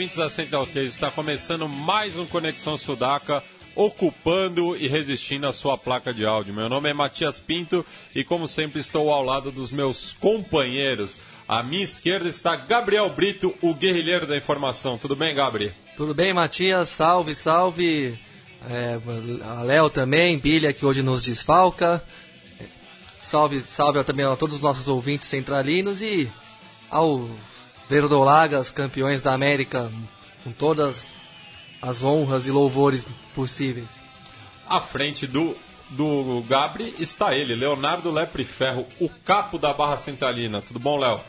Ouvintes da Central 3, está começando mais um Conexão Sudaca, ocupando e resistindo a sua placa de áudio. Meu nome é Matias Pinto e, como sempre, estou ao lado dos meus companheiros. À minha esquerda está Gabriel Brito, o guerrilheiro da informação. Tudo bem, Gabriel? Tudo bem, Matias? Salve, salve. É, a Léo também, Bilha, que hoje nos desfalca. Salve, salve também a todos os nossos ouvintes centralinos e ao Verdolagas, campeões da América, com todas as honras e louvores possíveis. À frente do, do Gabri está ele, Leonardo Lepre Ferro, o capo da Barra Centralina. Tudo bom, Léo?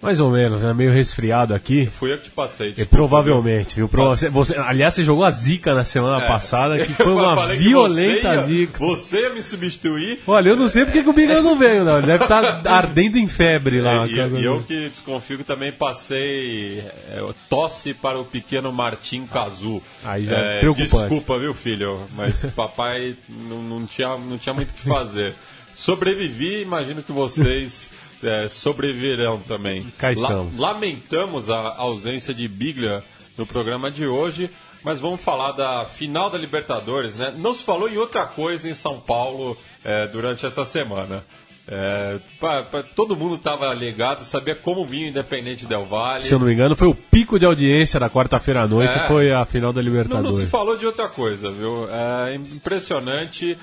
Mais ou menos, é meio resfriado aqui. Fui eu que te passei. Desculpa, provavelmente, viu? Você, você- aliás, você jogou a zica na semana É. passada, que foi uma violenta você ia- zica. Você ia me substituir Olha, eu não sei porque que o Biga não veio, não. Ele Deve estar ardendo em febre lá. É, E, e eu que desconfio que também passei é, tosse para o pequeno Martim Cazu. Aí já é preocupante. Desculpa, viu, filho? Mas papai não, não tinha, não tinha muito o que fazer. Sobrevivi, imagino que vocês é, sobreviverão também. Cá estamos. lamentamos a ausência de Biglia no programa de hoje, mas vamos falar da final da Libertadores, né? Não se falou em outra coisa em São Paulo é, durante essa semana. É, pra- pra- todo mundo estava ligado, sabia como vinha o Independente Del Valle. Se eu não me engano, foi o pico de audiência da quarta-feira à noite, É. foi a final da Não, não Libertadores. se falou de outra coisa, viu? É impressionante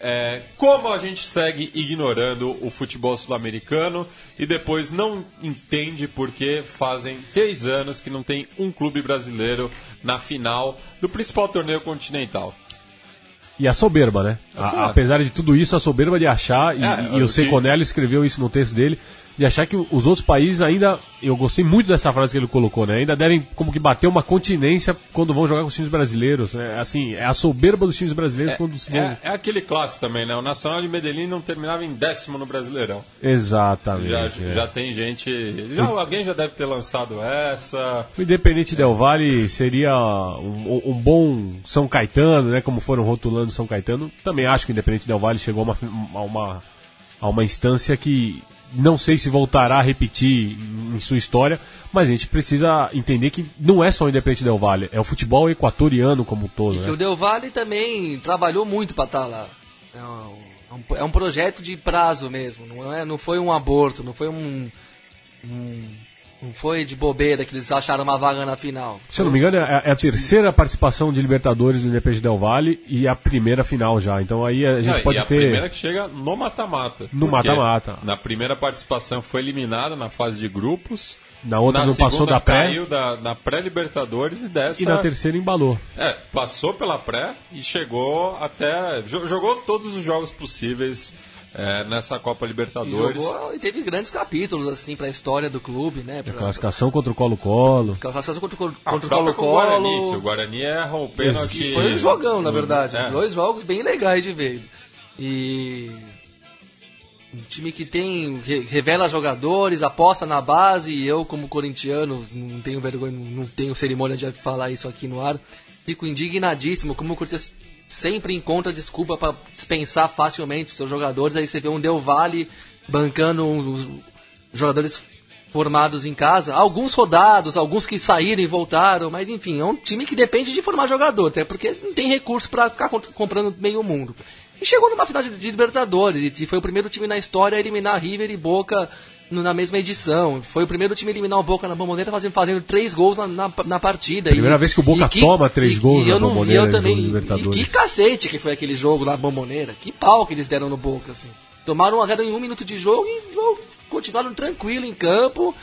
é, como a gente segue ignorando o futebol sul-americano e depois não entende porque fazem três anos que não tem um clube brasileiro na final do principal torneio continental. E a soberba, né? A- apesar de tudo isso, a soberba de achar, e, É, e o o Seconelli escreveu isso no texto dele, de achar que os outros países ainda, eu gostei muito dessa frase que ele colocou, né? Ainda devem como que bater uma continência quando vão jogar com os times brasileiros. né? Assim, é a soberba dos times brasileiros quando se vão... É, é aquele clássico também, né? O Nacional de Medellín não terminava em décimo no Brasileirão. Exatamente. Já, é. já tem gente. Já, alguém já deve ter lançado essa. O Independente Del Valle seria um, um bom São Caetano, né? Como foram rotulando São Caetano. Também acho que o Independente Del Valle chegou a uma, a uma, a uma instância que não sei se voltará a repetir em sua história, mas a gente precisa entender que não é só o Independente Del Valle, é o futebol equatoriano como um todo. E que Né? o Del Valle também trabalhou muito para estar lá. É um, é um projeto de prazo mesmo, não, é, não foi um aborto, não foi um, um- Não foi de bobeira que eles acharam uma vaga na final. Se eu não me engano, é é a terceira participação de Libertadores do Independente Del Valle e a primeira final já. Então aí a gente Não, pode e a ter. primeira que chega no mata-mata. No mata-mata. Na primeira participação foi eliminada na fase de grupos. Na outra não segunda passou da pré. caiu da, na pré-Libertadores e dessa. E na terceira embalou. É, passou pela pré e chegou até. jo- Jogou todos os jogos possíveis é, nessa Copa E Libertadores. jogou e teve grandes capítulos assim para a história do clube, né? Pra, Classificação contra o Colo-Colo. classificação contra, o- A contra o com o Guarani, o Colo-Colo. Guarani erra o pênalti. E foi um jogão, na verdade. É. Dois jogos bem legais de ver. E. Um time que tem. re- revela jogadores, aposta na base, e eu, como corintiano, não tenho vergonha, não tenho cerimônia de falar isso aqui no ar. Fico indignadíssimo como o Corinthians sempre encontra desculpa para dispensar facilmente seus jogadores. Aí você vê um Del Valle bancando os jogadores formados em casa, alguns rodados, alguns que saíram e voltaram, mas enfim, é um time que depende de formar jogador, até porque não tem recurso para ficar comprando meio mundo. E chegou numa final de, Libertadores, e foi o primeiro time na história a eliminar River e Boca na mesma edição. Foi o primeiro time a eliminar o Boca na Bomboneira fazendo, fazendo três gols na, na, na partida. Primeira E- vez que o Boca e toma três gols e na Bombonera eu também, e que cacete que foi aquele jogo na Bomboneira. Que pau que eles deram no Boca, assim. Tomaram 1x0 em um minuto de jogo e jogo- continuaram tranquilo em campo.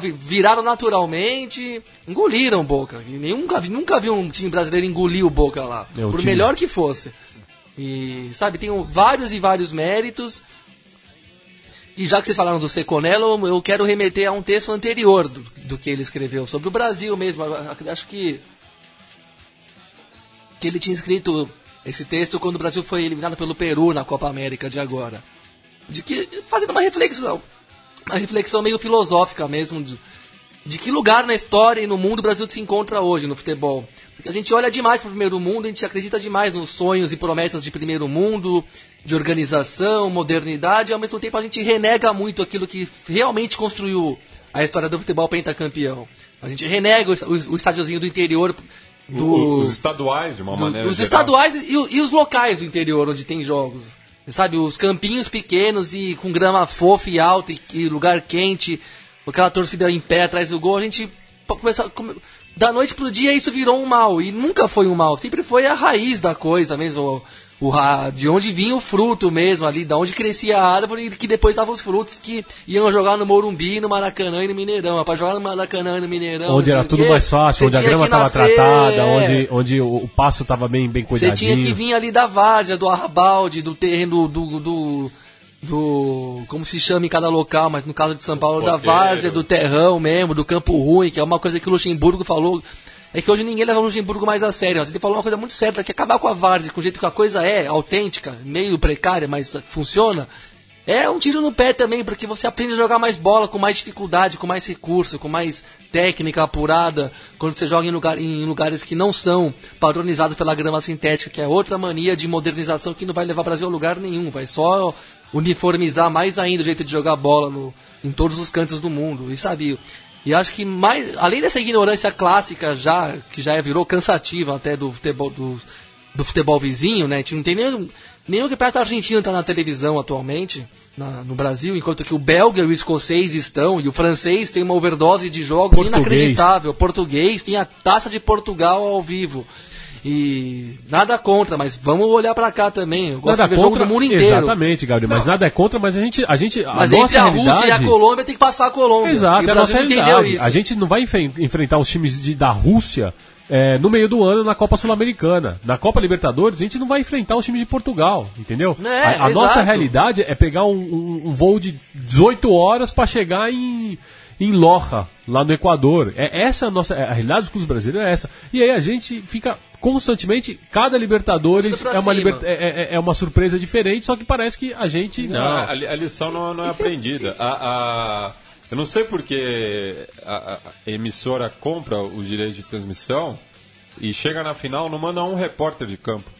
vi- Viraram naturalmente, engoliram o Boca. E nunca, vi, nunca vi um time brasileiro engolir o Boca lá. É, o por time- melhor que fosse. E, sabe, tem vários e vários méritos. E já que vocês falaram do Seconello, eu quero remeter a um texto anterior do, do que ele escreveu, sobre o Brasil mesmo. Acho que. que ele tinha escrito esse texto quando o Brasil foi eliminado pelo Peru na Copa América de agora. De que. fazendo uma reflexão. Uma reflexão meio filosófica mesmo. De, de que lugar na história e no mundo o Brasil se encontra hoje no futebol. Porque a gente olha demais para o primeiro mundo, a gente acredita demais nos sonhos e promessas de primeiro mundo, de organização, modernidade, e ao mesmo tempo a gente renega muito aquilo que realmente construiu a história do futebol pentacampeão. A gente renega o, o, o estádiozinho do interior. Do, os estaduais, de uma do, maneira Os geral. estaduais e, e os locais do interior, onde tem jogos. Sabe, os campinhos pequenos e com grama fofa e alta e, e lugar quente, aquela torcida em pé atrás do gol, a gente começa, come, da noite pro dia isso virou um mal. E nunca foi um mal, sempre foi a raiz da coisa mesmo. O, de onde vinha o fruto mesmo ali, da onde crescia a árvore que depois dava os frutos que iam jogar no Morumbi, no Maracanã e no Mineirão. Para jogar no Maracanã e no Mineirão. Onde era tudo quê, mais fácil, onde a grama estava tratada, é. onde, onde o, o passo estava bem, bem cuidadinho. Você tinha que vir ali da várzea, do arrabalde, do terreno do, do do. como se chama em cada local, mas no caso de São Paulo, da várzea, do terrão mesmo, do campo ruim, que é uma coisa que o Luxemburgo falou. É que hoje ninguém leva o Luxemburgo mais a sério. Ele falou uma coisa muito certa, que acabar com a várzea, com o jeito que a coisa é, autêntica, meio precária, mas funciona, é um tiro no pé também, porque você aprende a jogar mais bola com mais dificuldade, com mais recurso, com mais técnica apurada, quando você joga em, lugar, em lugares que não são padronizados pela grama sintética, que é outra mania de modernização que não vai levar o Brasil a lugar nenhum, vai só uniformizar mais ainda o jeito de jogar bola no, em todos os cantos do mundo. E sabe, e acho que mais, além dessa ignorância clássica já que já virou cansativa até do futebol do, do futebol vizinho, né? A gente não tem nem nenhum campeonato argentino está na televisão atualmente na, no Brasil, enquanto que o belga e o escocês estão e o francês tem uma overdose de jogos Português. inacreditável. O português tem a taça de Portugal ao vivo. E nada contra, mas vamos olhar para cá também. Eu gosto nada de ver contra, jogo do mundo inteiro. Exatamente, Gabriel. Mas nada é contra, mas a gente. A gente Mas a entre nossa a realidade... Rússia e a Colômbia tem que passar a Colômbia. Exato, é o a nossa não realidade. isso. A gente não vai enfren- enfrentar os times de- da Rússia é, no meio do ano na Copa Sul-Americana. Na Copa Libertadores, a gente não vai enfrentar os times de Portugal, entendeu? É, a a nossa realidade é pegar um, um- um voo de 18 horas para chegar em, em Loja, lá no Equador. É essa a nossa a realidade dos clubes brasileiros é essa. E aí a gente fica constantemente, cada Libertadores é uma, liber- é, é- é uma surpresa diferente, só que parece que a gente não. A, a lição não, não é aprendida. A, a- eu não sei porque a, a- emissora compra os direitos de transmissão e chega na final não manda um repórter de campo.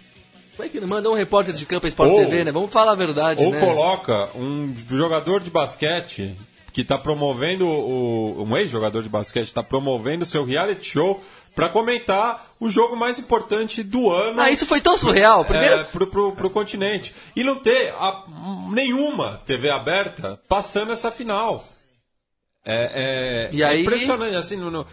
Como é que não manda um repórter de campo a Sport Ou- TV, né? Vamos falar a verdade, Ou né? coloca um jogador de basquete que está promovendo, o, um ex-jogador de basquete está promovendo seu reality show para comentar o jogo mais importante do ano. Ah, isso foi tão surreal. Primeiro, É, pro, pro, pro continente. E não ter a- nenhuma TV aberta passando essa final. É, é- E é aí- impressionante, assim, no, no-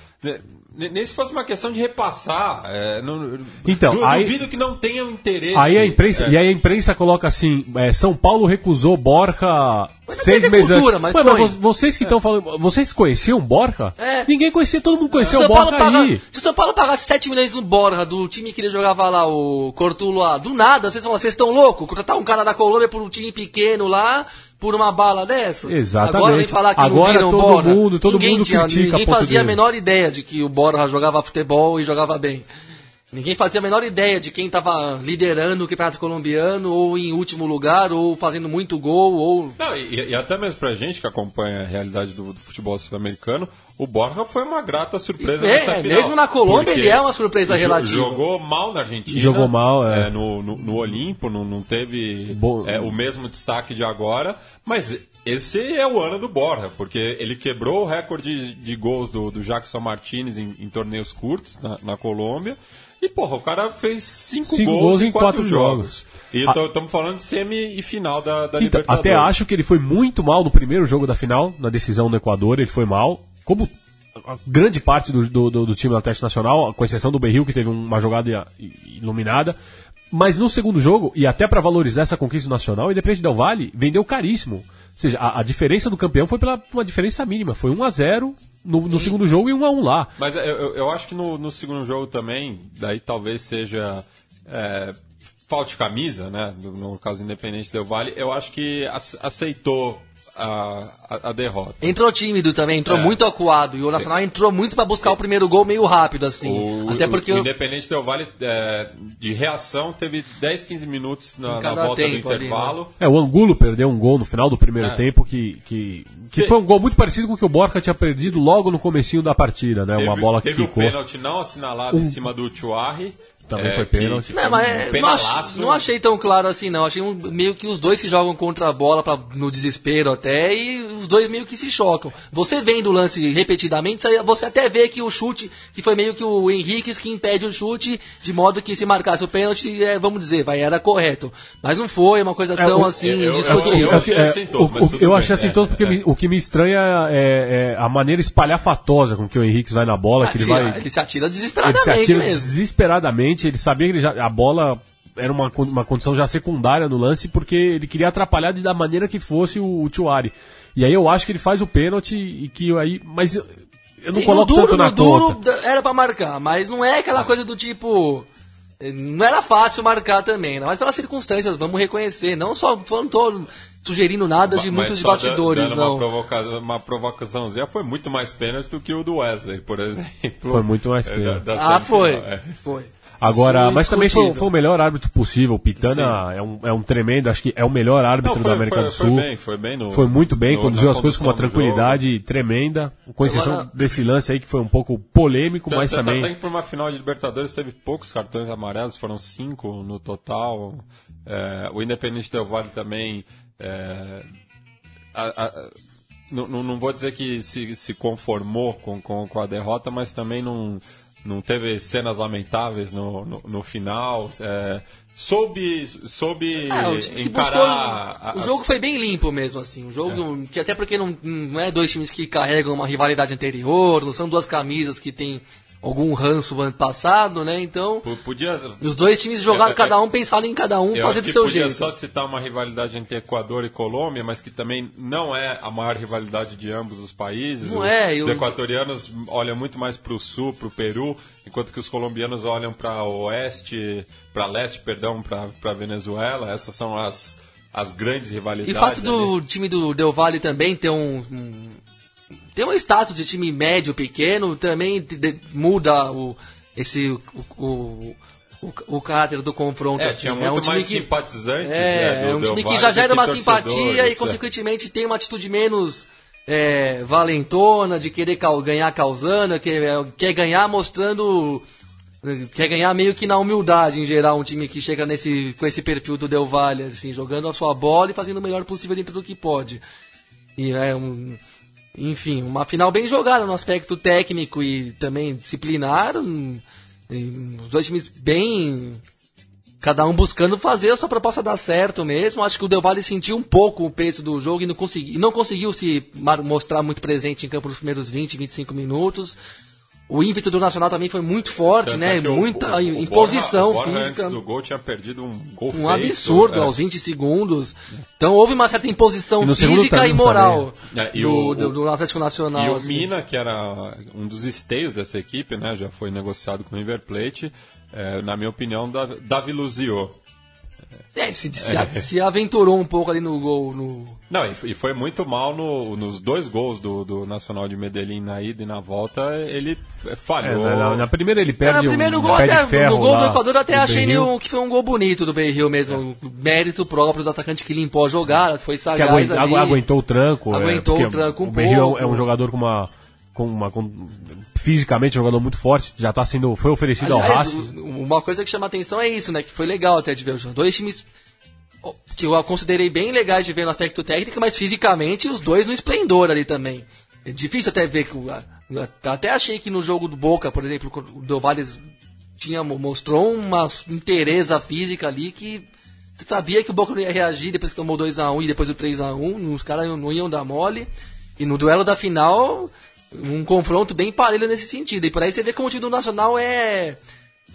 nem se fosse uma questão de repassar. é, não- Então, du- aí- duvido que não tenham interesse. Aí a imprensa, é, e aí a imprensa coloca assim, é, São Paulo recusou Borca Mas seis tem meses cultura, antes. mas Ué, vo- vocês que estão falando, vocês conheciam Borca? É. Ninguém conhecia, todo mundo se conheceu o Borca paga- aí. se o São Paulo pagasse 7 milhões no Borja, do time que ele jogava lá, o Cortuloa, do nada, vocês falam, vocês estão loucos? Contratar um cara da Colômbia por um time pequeno lá, por uma bala dessa? Exatamente. Agora vem falar que Agora não todo mundo- todo ninguém mundo critica Ninguém fazia a menor ideia de que o Borja jogava futebol e jogava bem. Ninguém fazia a menor ideia de quem estava liderando o campeonato colombiano, ou em último lugar, ou fazendo muito gol, ou Não, e, e até mesmo pra gente que acompanha a realidade do, do futebol sul-americano, o Borja foi uma grata surpresa É, nessa é, final. mesmo na Colômbia ele é uma surpresa relativa. Jogou mal na Argentina. Jogou mal, é. no, no, no Olimpo, não, não teve Bo- é, o mesmo destaque de agora, mas esse é o ano do Borja, porque ele quebrou o recorde de, de gols do, do Jackson Martinez em, em torneios curtos na, na Colômbia. E, porra, o cara fez cinco, Cinco gols, gols em quatro, quatro jogos. jogos. E estamos falando de semi e final da, da Então, Libertadores. até acho que ele foi muito mal no primeiro jogo da final, na decisão do Equador, ele foi mal. Como a grande parte do, do, do- time do Atlético Nacional, com exceção do Berril, que teve uma jogada iluminada. Mas no segundo jogo, e até para valorizar essa conquista nacional, o Independente Del Valle vendeu caríssimo. Ou seja, a, a diferença do campeão foi pela uma diferença mínima. Foi 1 a 0 no, no segundo jogo e 1 a 1 lá. Mas eu, eu- eu acho que no, no segundo jogo também, daí talvez seja é, falte camisa, né? No, caso Independente Del Vale, eu acho que ace- aceitou a, a, a derrota. Entrou tímido também, entrou É. muito acuado. E o Nacional entrou muito pra buscar o primeiro gol meio rápido, assim. O, Até porque o, o- Independente Del Vale, é, de reação, teve 10, 15 minutos na, na volta do tempo ali, né? intervalo. É, o Angulo perdeu um gol no final do primeiro É. tempo que, que, que foi um gol muito parecido com o que o Borca tinha perdido logo no comecinho da partida, né? Uma Teve- bola que teve ficou. um pênalti não assinalado em cima do Chuarri. Também foi pênalti. que Não, foi mas um é, não, penalaço. achei, não achei tão claro assim, não. Achei um- meio que os dois que jogam contra a bola pra, no desespero até, e os dois meio que se chocam. Você vendo o lance repetidamente, você- até vê que o chute, que foi meio que o Henrique que impede o chute, de modo que se marcasse o pênalti, é, vamos dizer, vai, era correto. Mas não foi uma coisa É, tão o- assim, eu- eu- discutível. eu achei É, assintoso, o- mas o- tudo eu achei é, assintoso porque é. o que me estranha é, é a maneira espalhafatosa com que o Henrique vai na bola, que ele Ah, sim, vai. ele se atira Ele se desesperadamente atira mesmo. desesperadamente, ele sabia que ele já- a bola era uma, uma condição já secundária no lance, porque ele queria atrapalhar de, da maneira que fosse o, o Chuari. E aí eu acho que ele faz o pênalti e que aí. Mas eu, eu não Sim, coloco duro, tanto na no duro conta. da- era pra marcar, mas não é aquela coisa do tipo. eh, Não era fácil marcar também, não, mas pelas circunstâncias, vamos reconhecer. Não só não tô sugerindo nada de Mas muitos só bastidores, dando não. Uma, provoca uma provocaçãozinha foi muito mais pênalti do que o do Wesley, por exemplo. Foi muito mais É, da- pênalti. da Ah, semifinal, foi. é. Foi. Agora, Isso mas também foi, foi o melhor árbitro possível. O Pitana é um, é um tremendo, acho que é o melhor árbitro Não, da foi, América foi, do foi Sul. bem, foi bem no, Foi muito bem, no- conduziu as coisas com uma tranquilidade tremenda, com exceção Agora- desse lance aí que foi um pouco polêmico, mas também. Até que por uma final de Libertadores teve poucos cartões amarelos, foram cinco no total. É, o Independente Del Vale também. é, a- a- não, não- não vou dizer que se, se conformou com, com, com a derrota, mas também não, não teve cenas lamentáveis no, no, no final. É, soube soube É, encarar. buscou- a- o jogo foi bem limpo mesmo, assim. Um jogo que até porque não, não é dois times que carregam uma rivalidade anterior, não são duas camisas que tem algum ranço ano passado, né? Então, P- Podia. os dois times jogaram cada um pensando em cada um, fazer do seu podia jeito. só citar uma rivalidade entre Equador e Colômbia, mas que também não é a maior rivalidade de ambos os países. Não O- é, Os eu- equatorianos olham muito mais para o sul, para o Peru, enquanto que os colombianos olham para oeste, para leste, perdão, para Venezuela. Essas são as, as grandes E rivalidades. o fato do ali. time do Del Valle também ter um, um- ter um status de time médio, pequeno, também de- de- muda o, esse, o, o, o, o caráter do confronto. É, assim. tinha é muito um time mais que, simpatizantes. é, né, do é um time que já gera uma simpatia e, é. consequentemente, tem uma atitude menos é, valentona, de querer cal- ganhar causando, quer, quer ganhar mostrando. Quer ganhar meio que na humildade em geral, um time que chega nesse, com esse perfil do Del Valle, assim, jogando a sua bola e fazendo o melhor possível dentro do que pode. E é um. Enfim, uma final bem jogada no aspecto técnico e também disciplinar. os dois times bem. Cada um buscando fazer a sua proposta dar certo mesmo. Acho que o Del Valle sentiu um pouco o peso do jogo e não, consegui, não conseguiu se mostrar muito presente em campo nos primeiros 20, 25 minutos. O ímpeto do Nacional também foi muito forte, Tanto né? é Muita o- o imposição Borja, o Borja física. antes do gol tinha perdido um gol Um feito, absurdo é. aos 20 segundos. Então houve uma certa imposição E física tempo e moral. É, e do, o- do, do Atlético Nacional. E o assim. Mina, que era um dos esteios dessa equipe, né, já foi negociado com o River Plate, é, na minha opinião, Davi, Luziot. É, se, se, se aventurou um pouco ali no gol. No... Não, e, foi muito mal no- nos dois gols do, do Nacional de Medellín na ida e na volta, ele É, falhou. na, na- na primeira ele É, perde no primeiro um gol, até, ferro no gol do lá Equador, eu até do achei meio que foi um gol bonito do Beiril mesmo. Mérito próprio do atacante que limpou a jogada, foi que sagaz aguentou, ali. aguentou o tranco. é, Aguentou porque o tranco um O é um- pouco. é um jogador com uma. Com uma com- fisicamente um jogador muito forte, já tá sendo. Foi oferecido ao Aliás, Racing. o- uma coisa que chama atenção é isso, né? Que foi legal até de ver os dois times que eu considerei bem legais de ver no aspecto técnico, mas fisicamente os dois no esplendor ali também. É difícil até ver que o- até achei que no jogo do Boca, por exemplo, o Del Valle tinha mostrou uma interesa física ali que você sabia que o Boca não ia reagir depois que tomou 2 a 1 e depois do 3 a 1, os caras não iam dar mole. E no duelo da final, um confronto bem parelho nesse sentido. E por aí você vê como o time do Nacional é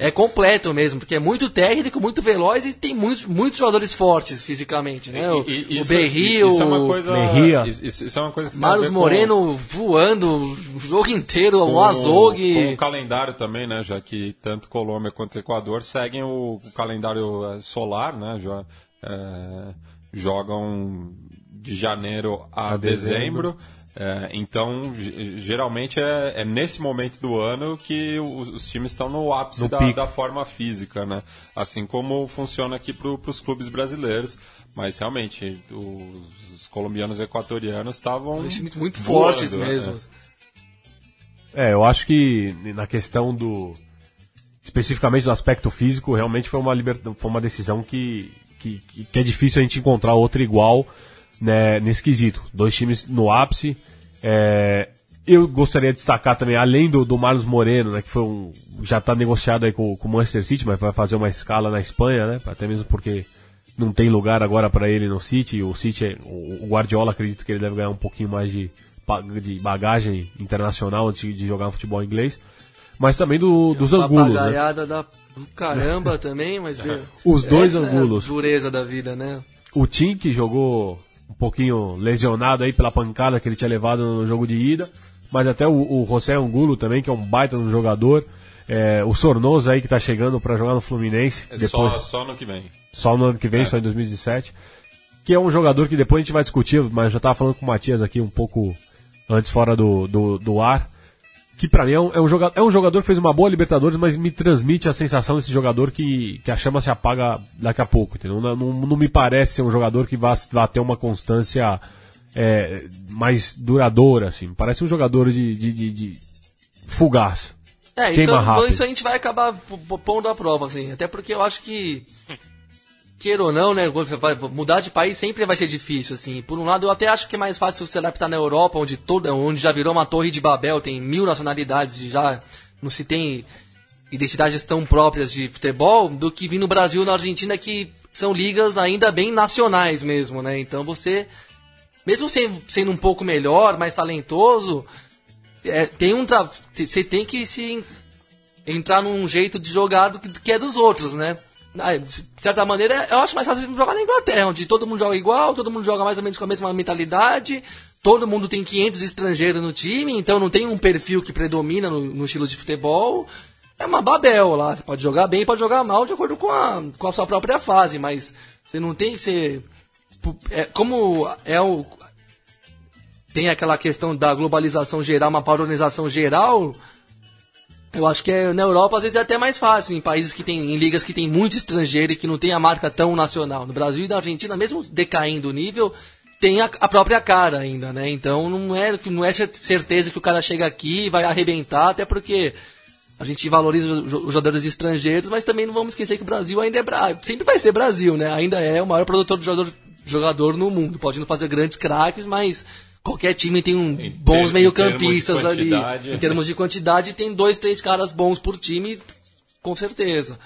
é completo mesmo, porque é muito técnico, muito veloz e tem muitos, muitos jogadores fortes fisicamente, né? O, E- e o isso- Berril, isso é uma coisa, Mejia. Isso, isso é uma coisa Marlos ver com- Moreno voando o jogo inteiro, com, um azogue. Com o calendário também, né? Já que tanto Colômbia quanto Equador seguem o, o calendário eh, solar, né? Já, eh, jogam de janeiro a, A dezembro. dezembro. É, então, ge- geralmente é, é nesse momento do ano que os, os times estão no ápice No da, da forma física, né? Assim como funciona aqui para os clubes brasileiros. Mas realmente, os, os colombianos e equatorianos estavam. Times muito voando, fortes né? mesmo. É, eu acho que na questão do. Especificamente do aspecto físico, realmente foi uma, liberta, foi uma decisão que, que, que- que é difícil a gente encontrar outra igual né, nesse quesito. Dois times no ápice. É, eu gostaria de destacar também, além do, do Marlos Moreno, né, que foi um, já está negociado aí com, com o Manchester City, mas vai fazer uma escala na Espanha, né, até mesmo porque não tem lugar agora para ele no City. O City, é- o, Guardiola acredito que ele deve ganhar um pouquinho mais de, de bagagem internacional antes de jogar futebol inglês. Mas também do, dos angulos, né? da do caramba também, mas... meu, Os dois essa angulos. É a dureza da vida, né? O Tim, que jogou um pouquinho lesionado aí pela pancada que ele tinha levado no jogo de ida. Mas até o, o José Angulo também, que é um baita no jogador. É, o Sornoso aí que tá chegando para jogar no Fluminense. É depois, só, só no que vem. Só no ano que vem, só em 2017. Que é um jogador que depois a gente vai discutir, mas já tava falando com o Matias aqui um pouco antes fora do, do, do ar. Que pra mim é um, é, um jogador, é um jogador que fez uma boa Libertadores, mas me transmite a sensação desse jogador que, que a chama se apaga daqui a pouco, entendeu? Não, não, não me parece ser um jogador que vá, vá ter uma constância é, mais duradoura, assim. Parece um jogador de, de, de, de fugaz. É, isso, Queima rápido. isso a gente vai acabar pondo à prova, assim. Até porque eu acho que, queira ou não, né, mudar de país sempre vai ser difícil, assim. Por um lado, eu até acho que é mais fácil se adaptar na Europa, onde, toda, onde já virou uma torre de Babel, tem mil nacionalidades e já não se tem identidades tão próprias de futebol, do que vir no Brasil na Argentina, que são ligas ainda bem nacionais mesmo, né? Então você, mesmo sendo, um pouco melhor, mais talentoso, é, tem um você tem que se entrar num jeito de jogar do que é dos outros, né? Ah, De certa maneira, eu acho mais fácil jogar na Inglaterra, onde todo mundo joga igual, todo mundo joga mais ou menos com a mesma mentalidade, todo mundo tem 500 estrangeiros no time, então não tem um perfil que predomina no, no estilo de futebol. É uma babel lá, você pode jogar bem, pode jogar mal de acordo com a, com a sua própria fase, mas você não tem que ser... É, como é o, tem aquela questão da globalização geral, uma padronização geral, eu acho que é, na Europa às vezes é até mais fácil, em países que tem, em ligas que tem muito estrangeiro e que não tem a marca tão nacional. No Brasil e na Argentina, mesmo decaindo o nível, tem a, a própria cara ainda, né? Então não é, não é cer- certeza que o cara chega aqui e vai arrebentar, até porque a gente valoriza os jo- os jogadores estrangeiros, mas também não vamos esquecer que o Brasil ainda é. Sempre vai ser Brasil, né? Ainda é o maior produtor de jogador, jogador no mundo. Pode não fazer grandes craques, mas qualquer time tem um Em bons meio-campistas ali. Em termos de quantidade, tem dois, três caras bons por time, com certeza.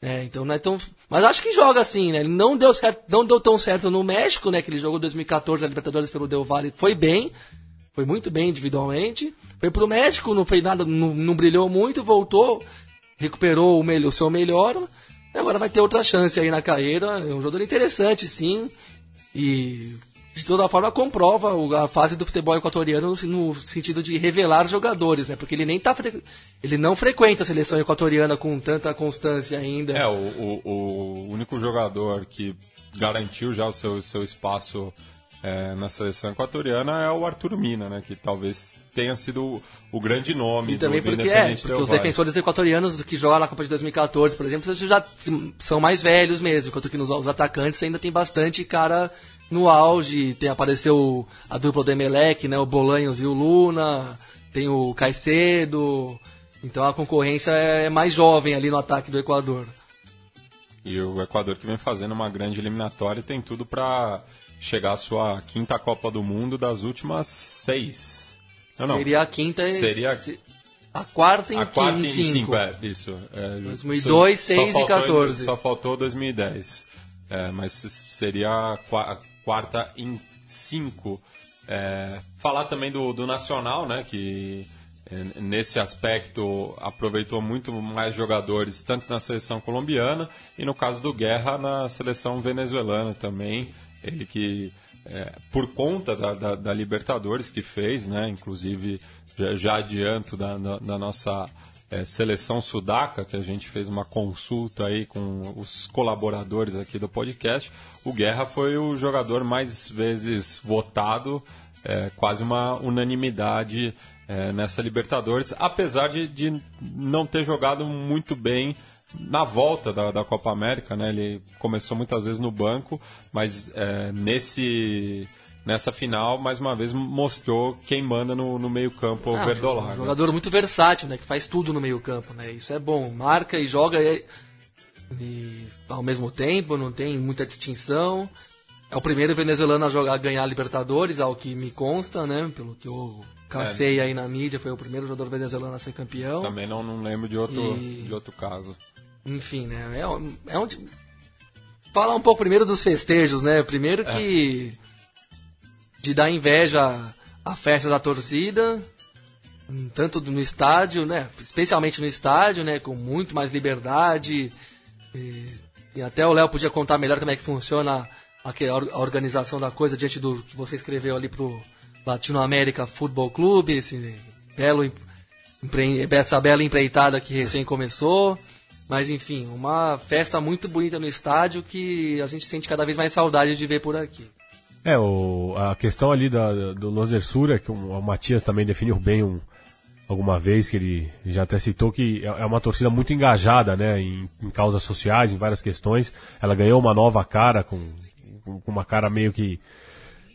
É, então não é tão. Mas acho que joga assim, né? Ele não deu, certo, não deu tão certo no México, né? Que ele jogou 2014 a Libertadores pelo Del Valle. Foi bem. Foi muito bem individualmente. Foi pro México, não fez nada, não, não brilhou muito, voltou, recuperou o, melhor, o seu melhor. Agora vai ter outra chance aí na carreira. É um jogador interessante, sim. E de toda forma comprova a fase do futebol equatoriano no, sentido de revelar jogadores, né? Porque ele nem tá fre- ele não frequenta a seleção equatoriana com tanta constância ainda. É, o, o, o único jogador que garantiu já o seu, seu espaço é, na seleção equatoriana é o Arthur Mina, né? Que talvez tenha sido o, grande nome E também do, porque, é, porque os defensores equatorianos que jogaram na Copa de 2014, por exemplo, já são mais velhos mesmo, enquanto que nos os atacantes ainda tem bastante cara no auge. Tem, apareceu a dupla do Emelec, né, o Bolanhos e o Luna, tem o Caicedo. Então a concorrência é mais jovem ali no ataque do Equador. E o Equador que vem fazendo uma grande eliminatória e tem tudo para chegar à sua quinta Copa do Mundo das últimas seis. Não, não. Seria a quinta e Seria- se- a quarta em a quarta quin- e cinco. é, isso. É, 2002, só 6 e faltou- 14. Só faltou 2010. É, mas seria a qua- a quarta em cinco. É, falar também do, do Nacional, né, que é, nesse aspecto aproveitou muito mais jogadores, tanto na seleção colombiana e no caso do Guerra na seleção venezuelana também. Ele que, é, por conta da, da- da Libertadores que fez, né, inclusive já, já adianto da, da- da nossa é, seleção sudaca, que a gente fez uma consulta aí com os colaboradores aqui do podcast, o Guerra foi o jogador mais vezes votado, é, quase uma unanimidade é, nessa Libertadores, apesar de, de não ter jogado muito bem na volta da, da Copa América, né? Ele começou muitas vezes no banco, mas é, nesse nessa final, mais uma vez, mostrou quem manda no, no meio-campo ah, verdolago. Um jogador muito versátil, né? Que faz tudo no meio-campo, né? Isso é bom. Marca e joga e, e, ao mesmo tempo, não tem muita distinção. É o primeiro venezuelano a jogar, a ganhar a Libertadores, ao que me consta, né? Pelo que eu cacei é. aí na mídia, foi o primeiro jogador venezuelano a ser campeão. Também não, não lembro de outro, e... de outro caso. Enfim, né? É, é onde. Falar um pouco primeiro dos festejos, né? Primeiro que. É de dar inveja à festa da torcida, tanto no estádio, né? Especialmente no estádio, né? Com muito mais liberdade. E, e até o Léo podia contar melhor como é que funciona a, a, organização da coisa diante do que você escreveu ali pro Latino América Futebol Clube, esse belo essa bela empreitada que recém começou. Mas enfim, uma festa muito bonita no estádio que a gente sente cada vez mais saudade de ver por aqui. É, o, a questão ali da, do Loser Sura, que o, o Matias também definiu bem um, alguma vez, que ele já até citou que é, é uma torcida muito engajada né, em, em causas sociais, em várias questões. Ela ganhou uma nova cara, com, com uma cara meio que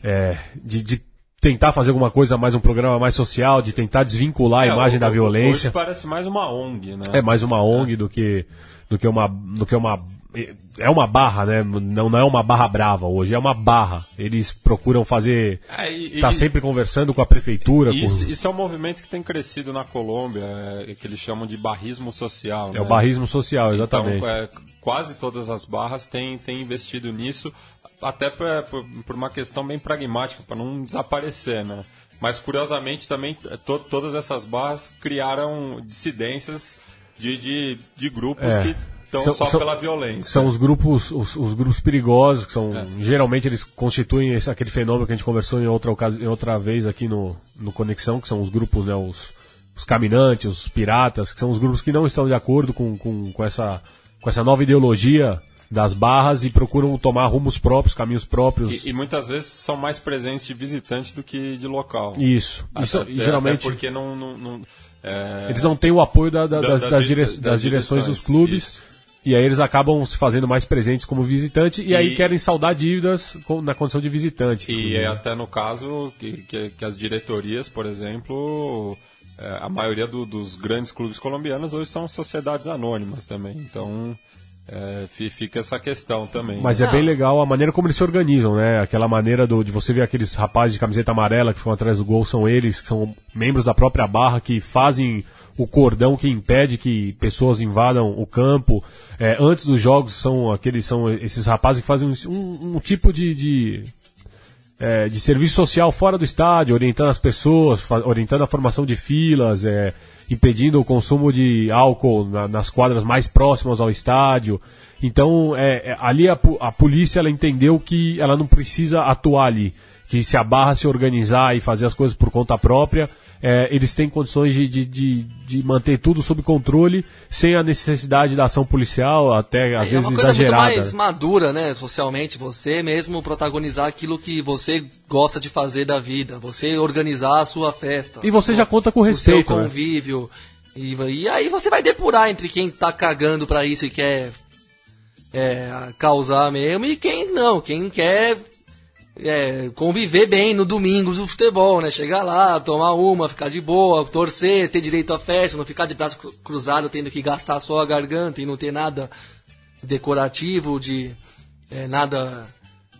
é, de, de tentar fazer alguma coisa mais um programa mais social, de tentar desvincular a é, imagem o, da violência. Hoje parece mais uma ONG, né? É mais uma ONG é. do que do que uma do que uma é uma barra, né? Não, não é uma barra brava hoje, é uma barra. Eles procuram fazer. É, e, tá sempre conversando com a prefeitura. Isso, com... isso, é um movimento que tem crescido na Colômbia, é, que eles chamam de barrismo social. É né? o barrismo social, então, exatamente. Então, é, quase todas as barras têm, têm investido nisso, até pra, por, por uma questão bem pragmática, para não desaparecer, né? Mas curiosamente também to, todas essas barras criaram dissidências de, de, de grupos é. que então, são, só são, pela violência. São os grupos, os, os grupos perigosos, que são. É. Geralmente eles constituem esse, aquele fenômeno que a gente conversou em outra, em outra vez aqui no, no Conexão, que são os grupos, né, os, os caminantes, os piratas, que são os grupos que não estão de acordo com, com, com, essa, com essa nova ideologia das barras e procuram tomar rumos próprios, caminhos próprios. E, e muitas vezes são mais presentes de visitante do que de local. Isso. Até, Isso até, geralmente. Até porque não. não, não é... Eles não têm o apoio da, da, das, das, dire... das, das, direções dos clubes. Isso. E aí eles acabam se fazendo mais presentes como visitante e, e aí querem saldar dívidas com, na condição de visitante. E é até no caso que, que, que as diretorias, por exemplo, é, a maioria do, dos grandes clubes colombianos hoje são sociedades anônimas também. Então é, fica essa questão também. Mas é bem legal a maneira como eles se organizam, né? Aquela maneira do, de você ver aqueles rapazes de camiseta amarela que ficam atrás do gol, são eles, que são membros da própria barra, que fazem o cordão que impede que pessoas invadam o campo. É, antes dos jogos são aqueles são esses rapazes que fazem um, um tipo de, de, é, de, serviço social fora do estádio, orientando as pessoas, orientando a formação de filas, é, impedindo o consumo de álcool na, nas quadras mais próximas ao estádio. Então, é, é ali a, a polícia ela entendeu que ela não precisa atuar ali, que se a barra se organizar e fazer as coisas por conta própria, é, eles têm condições de, de, de, de, manter tudo sob controle sem a necessidade da ação policial, até às é, vezes exagerada. É uma coisa exagerada. muito mais madura, né, socialmente, você mesmo protagonizar aquilo que você gosta de fazer da vida, você organizar a sua festa. E você já conta com respeito. O seu né? convívio. Né? E, e, aí você vai depurar entre quem tá cagando pra isso e quer é, causar mesmo e quem não, quem quer é, conviver bem no domingo do futebol, né? Chegar lá, tomar uma, ficar de boa, torcer, ter direito à festa, não ficar de braço cruzado tendo que gastar só a garganta e não ter nada decorativo, de é, nada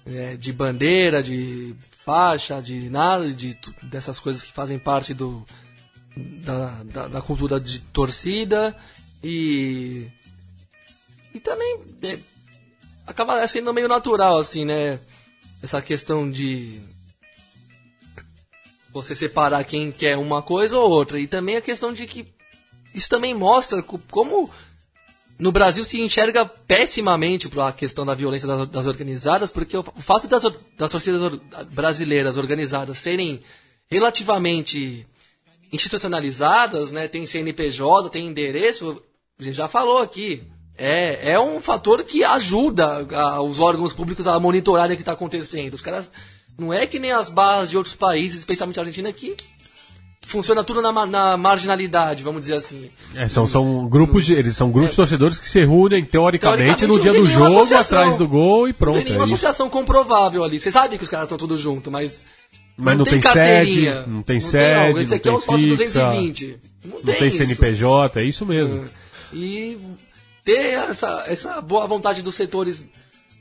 é, de bandeira, de faixa, de nada, de dessas coisas que fazem parte do da, da, da cultura de torcida e e também é, acaba sendo meio natural assim, né? Essa questão de você separar quem quer uma coisa ou outra. E também a questão de que isso também mostra como no Brasil se enxerga pessimamente a questão da violência das, das organizadas, porque o, fato das, das torcidas brasileiras organizadas serem relativamente institucionalizadas, né? Tem CNPJ, tem endereço, a gente já falou aqui. É, é um fator que ajuda a, os órgãos públicos a monitorarem o que está acontecendo. Os caras. Não é que nem as barras de outros países, especialmente a Argentina, que funciona tudo na, na marginalidade, vamos dizer assim. É, são, são grupos de, eles são grupos de torcedores que se reúnem teoricamente, Teoricamente, no não dia tem do jogo, atrás do gol e Não pronto. tem nenhuma é associação comprovável ali. Você sabe que os caras estão todos juntos, mas. Mas não tem carteirinha. sede, não tem ó, sede, esse não aqui é tem o fixa, 220. Não Não tem, tem isso. CNPJ, é isso mesmo. E ter essa, essa boa vontade dos setores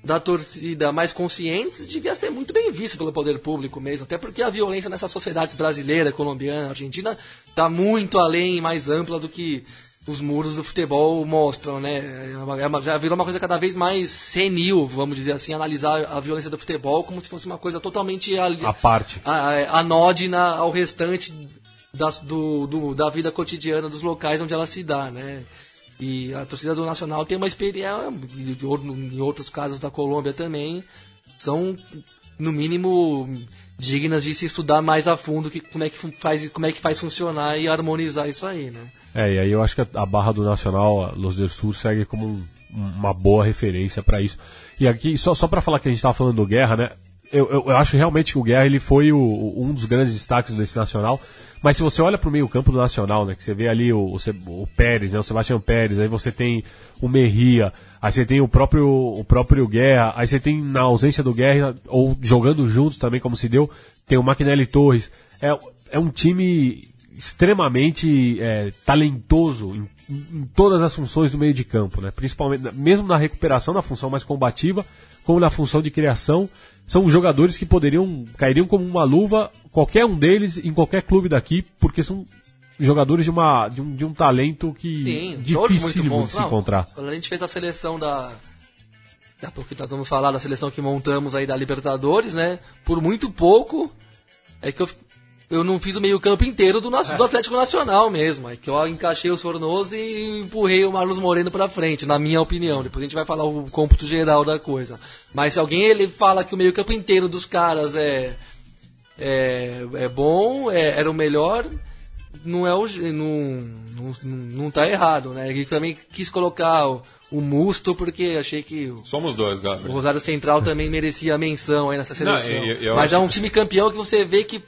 da torcida mais conscientes devia ser muito bem visto pelo poder público mesmo. Até porque a violência nessas sociedades brasileira, colombiana, argentina, está muito além e mais ampla do que os muros do futebol mostram, né? É é já virou uma coisa cada vez mais senil, vamos dizer assim, analisar a violência do futebol como se fosse uma coisa totalmente ali, A parte. a- anódina ao restante das- do, do- da vida cotidiana dos locais onde ela se dá, né? E a torcida do Nacional tem uma experiência, outro- em outros casos da Colômbia também, são, no mínimo, dignas de se estudar mais a fundo que, como, é que faz, como é que faz funcionar e harmonizar isso aí, né? É, e aí eu acho que a, barra do Nacional, Los del Sur, segue como um- uma boa referência pra isso. E aqui, só, só para falar que a gente tava falando do Guerra, né? Eu, eu, eu acho realmente que o Guerra ele foi o- um dos grandes destaques desse Nacional. Mas se você olha pro meio campo do Nacional, né? Que você vê ali o, o, o Pérez, né? O Sebastião Pérez, aí você tem o Merria, aí você tem o próprio, o próprio Guerra, aí você tem na ausência do Guerra, ou jogando juntos também, como se deu, tem o Maquinelli Torres. É, é um time extremamente é, talentoso em, em todas as funções do meio de campo, né? Principalmente, mesmo na recuperação, na função mais combativa, como na função de criação, são jogadores que poderiam cairiam como uma luva qualquer um deles em qualquer clube daqui, porque são jogadores de uma de um, de um talento que Sim, difícil de se encontrar. Quando a gente fez a seleção da. Daqui a pouco nós vamos falar da seleção que montamos aí da Libertadores, né? Por muito pouco é que eu, eu não fiz o meio-campo inteiro do, nosso, do Atlético Nacional mesmo. É que eu encaixei o Sornoso e empurrei o Marlos Moreno pra frente, na minha opinião. Depois a gente vai falar o cômputo geral da coisa. Mas se alguém ele fala que o meio-campo inteiro dos caras é. É, é bom, é- era o melhor, não é o não, não, não, não tá errado, né? E também quis colocar o, o Musto porque achei que o, Somos dois, o Gabriel. Rosário Central também merecia menção aí nessa seleção. eu- eu Mas acho é um time campeão que você vê que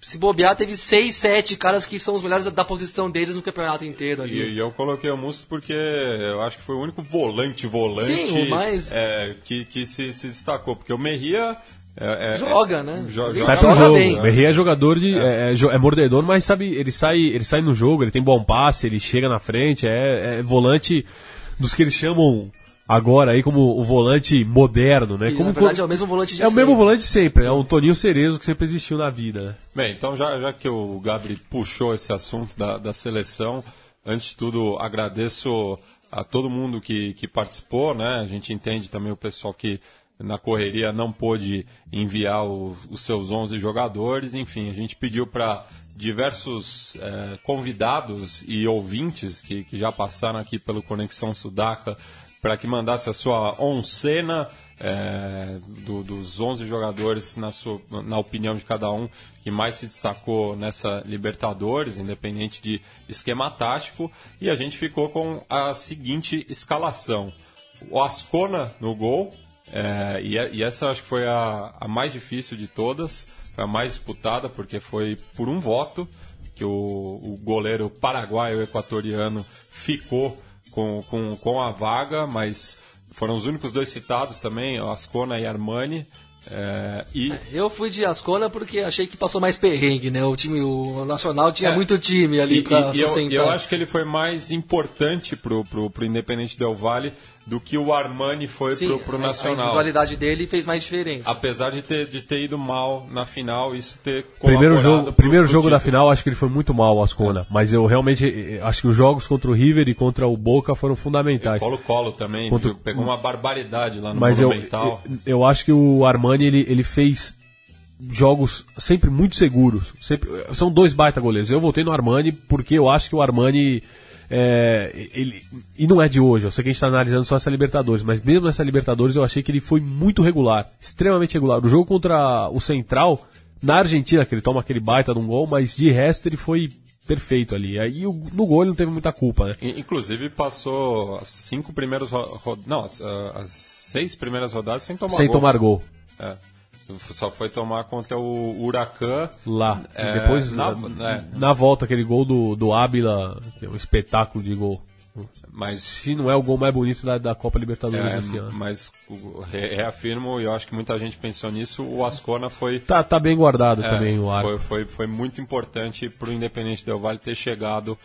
se bobear teve seis, sete caras que são os melhores da, da posição deles no campeonato inteiro ali. E, e eu coloquei o Musto porque eu acho que foi o único volante, volante Sim, o mais- é, que, que se, se destacou. Porque o Merria. É, é- Joga, né? jo- Ele Sai joga pro joga jogo. bem. O Merri é jogador de. É, é é mordedor, mas sabe, ele sai, ele sai no jogo, ele tem bom passe, ele chega na frente, é, é volante dos que eles chamam agora aí como o volante moderno, né? Que, Como na verdade é o mesmo volante de é o mesmo sempre. volante sempre, é o Toninho Cerezo que sempre existiu na vida, né? Bem, então já, já que o Gabri puxou esse assunto da, da seleção, antes de tudo agradeço a todo mundo que, que participou, né? A gente entende também o pessoal que na correria não pôde enviar o- os seus 11 jogadores, enfim, a gente pediu para diversos eh, convidados e ouvintes que, que já passaram aqui pelo Conexão Sudaca para que mandasse a sua oncena é, do- dos 11 jogadores, na, sua, na opinião de cada um, que mais se destacou nessa Libertadores, independente de esquema tático, e a gente ficou com a seguinte escalação: o Ascona no gol, é, e, e essa acho que foi a, a mais difícil de todas, foi a mais disputada, porque foi por um voto que o, o goleiro paraguaio equatoriano ficou com, com, com a vaga, mas foram os únicos dois citados também, Ascona e Armani. é, e Eu fui de Ascona porque achei que passou mais perrengue, né? O time, o Nacional tinha É. muito time ali E, pra e- eu, sustentar. eu acho que ele foi mais importante pro, pro, pro Independente Del Valle do que o Armani foi Sim, pro, pro a- A Nacional. individualidade dele fez mais diferença. Apesar de ter, de ter ido mal na final, isso ter Primeiro jogo, pro- primeiro pro jogo da final, acho que ele foi muito mal, o Ascona. Mas eu realmente eh, acho que os jogos contra o River e contra o Boca foram fundamentais. Colo-Colo também, Contra- viu? pegou uma barbaridade lá no Mas eu, Monumental. eu, eu acho que o Armani ele, ele fez jogos sempre muito seguros. Sempre, são dois baita goleiros. Eu voltei no Armani porque eu acho que o Armani. É, ele, e não é de hoje, eu sei que a gente está analisando só essa Libertadores, mas mesmo nessa Libertadores eu achei que ele foi muito regular, extremamente regular. O jogo contra o Central, na Argentina, que ele toma aquele baita de um gol, mas de resto ele foi perfeito ali. Aí no gol ele não teve muita culpa, né? In- Inclusive passou as cinco primeiras ro- ro- não, as, ah, as seis primeiras rodadas sem tomar Sem gol. tomar gol. É. Só foi tomar contra o Huracan. Lá. É, depois, na- na, é. na volta, aquele gol do, do Ábila, que é um espetáculo de gol. Mas Se não é o gol mais bonito da, da Copa Libertadores É, esse ano. mas reafirmo, e eu acho que muita gente pensou nisso, o Ascona foi, Tá, tá bem guardado é, também o arco. foi, foi, foi muito importante para o Independente Del Valle ter chegado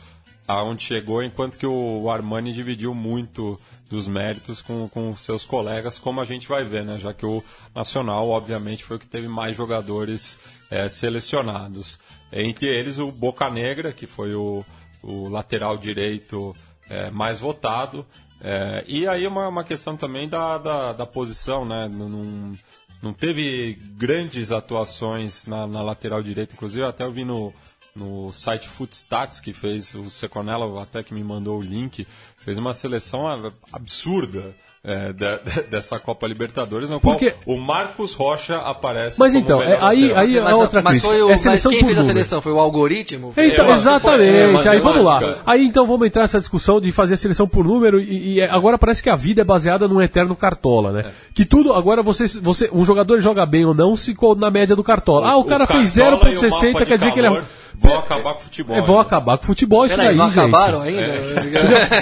aonde chegou, enquanto que o Armani dividiu muito dos méritos com, com seus colegas, como a gente vai ver, né? Já que o Nacional, obviamente, foi o que teve mais jogadores é, selecionados. Entre eles o Boca Negra, que foi o, o lateral direito é, mais votado. É, e aí uma, uma questão também da, da, da posição, né? Não, não, teve grandes atuações na, na lateral direita, inclusive até eu vi no, no site Footstats que fez o Seconella, até que me mandou o link, fez uma seleção a- absurda é, da- dessa Copa Libertadores, no Porque- qual o Marcos Rocha aparece. Mas como então, é, aí, lateral. aí é mas, outra mas crítica. foi o, é mas seleção quem fez a número. seleção? Foi o algoritmo? Então, É, exatamente. é aí vamos lá. matemática. Aí então vamos entrar nessa discussão de fazer a seleção por número e, e agora parece que a vida é baseada num eterno cartola, né? Que tudo agora você, você um jogador joga bem ou não se ficou na média do cartola. ah, o, cara fez o 0.60 mapa de quer dizer que ele é calor Vão acabar com o futebol. é, vão acabar com o futebol isso Peraí, daí, não gente. acabaram ainda?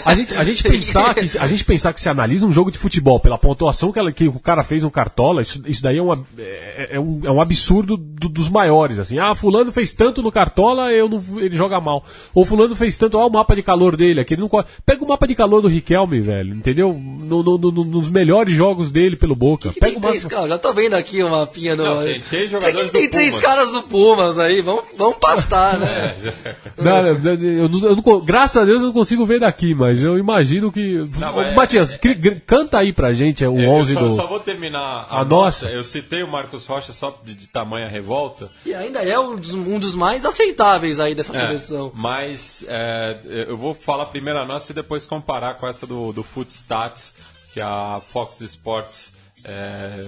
A gente, a, gente pensar que, a gente pensar que se analisa um jogo de futebol pela pontuação que, ela- que o cara fez no Cartola, isso, isso daí é, uma, é, é um, é um absurdo do- dos maiores. Assim, ah, fulano fez tanto no Cartola, eu não, ele joga mal. Ou fulano fez tanto, olha o mapa de calor dele, aqui ele não corre. Pega o mapa de calor do Riquelme, velho, entendeu? No- no- no- nos melhores jogos dele pelo Boca. Que Pega tem o três mapa. caras, já tô vendo aqui uma pinha do. Não, tem três jogadores tem, tem do três Pumas. caras do Pumas aí, vamos, vamos pastar, né? Não, não, eu não- eu não graças a Deus eu não consigo ver daqui, mas eu imagino que. Não, Ô, Matias, cri- gr- canta aí pra gente é, o É, Eu 11 só, do. só vou terminar a, A nossa. nossa. Eu citei o Marcos Rocha só de, de tamanha revolta. E ainda é um dos, um dos mais aceitáveis aí dessa É, seleção. mas é, eu vou falar primeiro a nossa e depois comparar com essa do, do Footstats, que a Fox Sports é,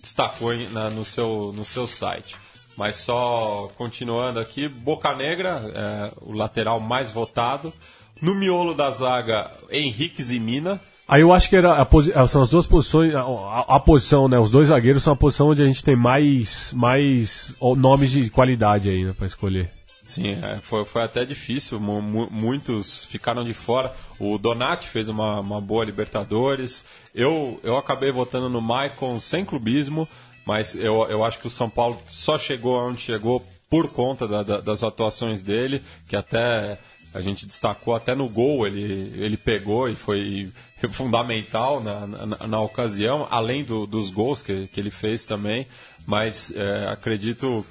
destacou na- no, seu, no seu site. Mas só continuando aqui, Boca Negra, é, o lateral mais votado. No miolo da zaga, Henrique e Mina. Aí eu acho que era a posi- são as duas posições, a, a- a posição, né? Os dois zagueiros são a posição onde a gente tem mais, mais nomes de qualidade aí, né, pra escolher. Sim, é, foi, foi até difícil, mu- mu- muitos ficaram de fora. O Donati fez uma, uma boa Libertadores. Eu, eu acabei votando no Maicon sem clubismo, mas eu, eu acho que o São Paulo só chegou onde chegou por conta da- da- das atuações dele, que até a gente destacou até no gol, ele, ele pegou e foi fundamental na, na, na ocasião, além do- dos gols que, que ele fez também, mas é, acredito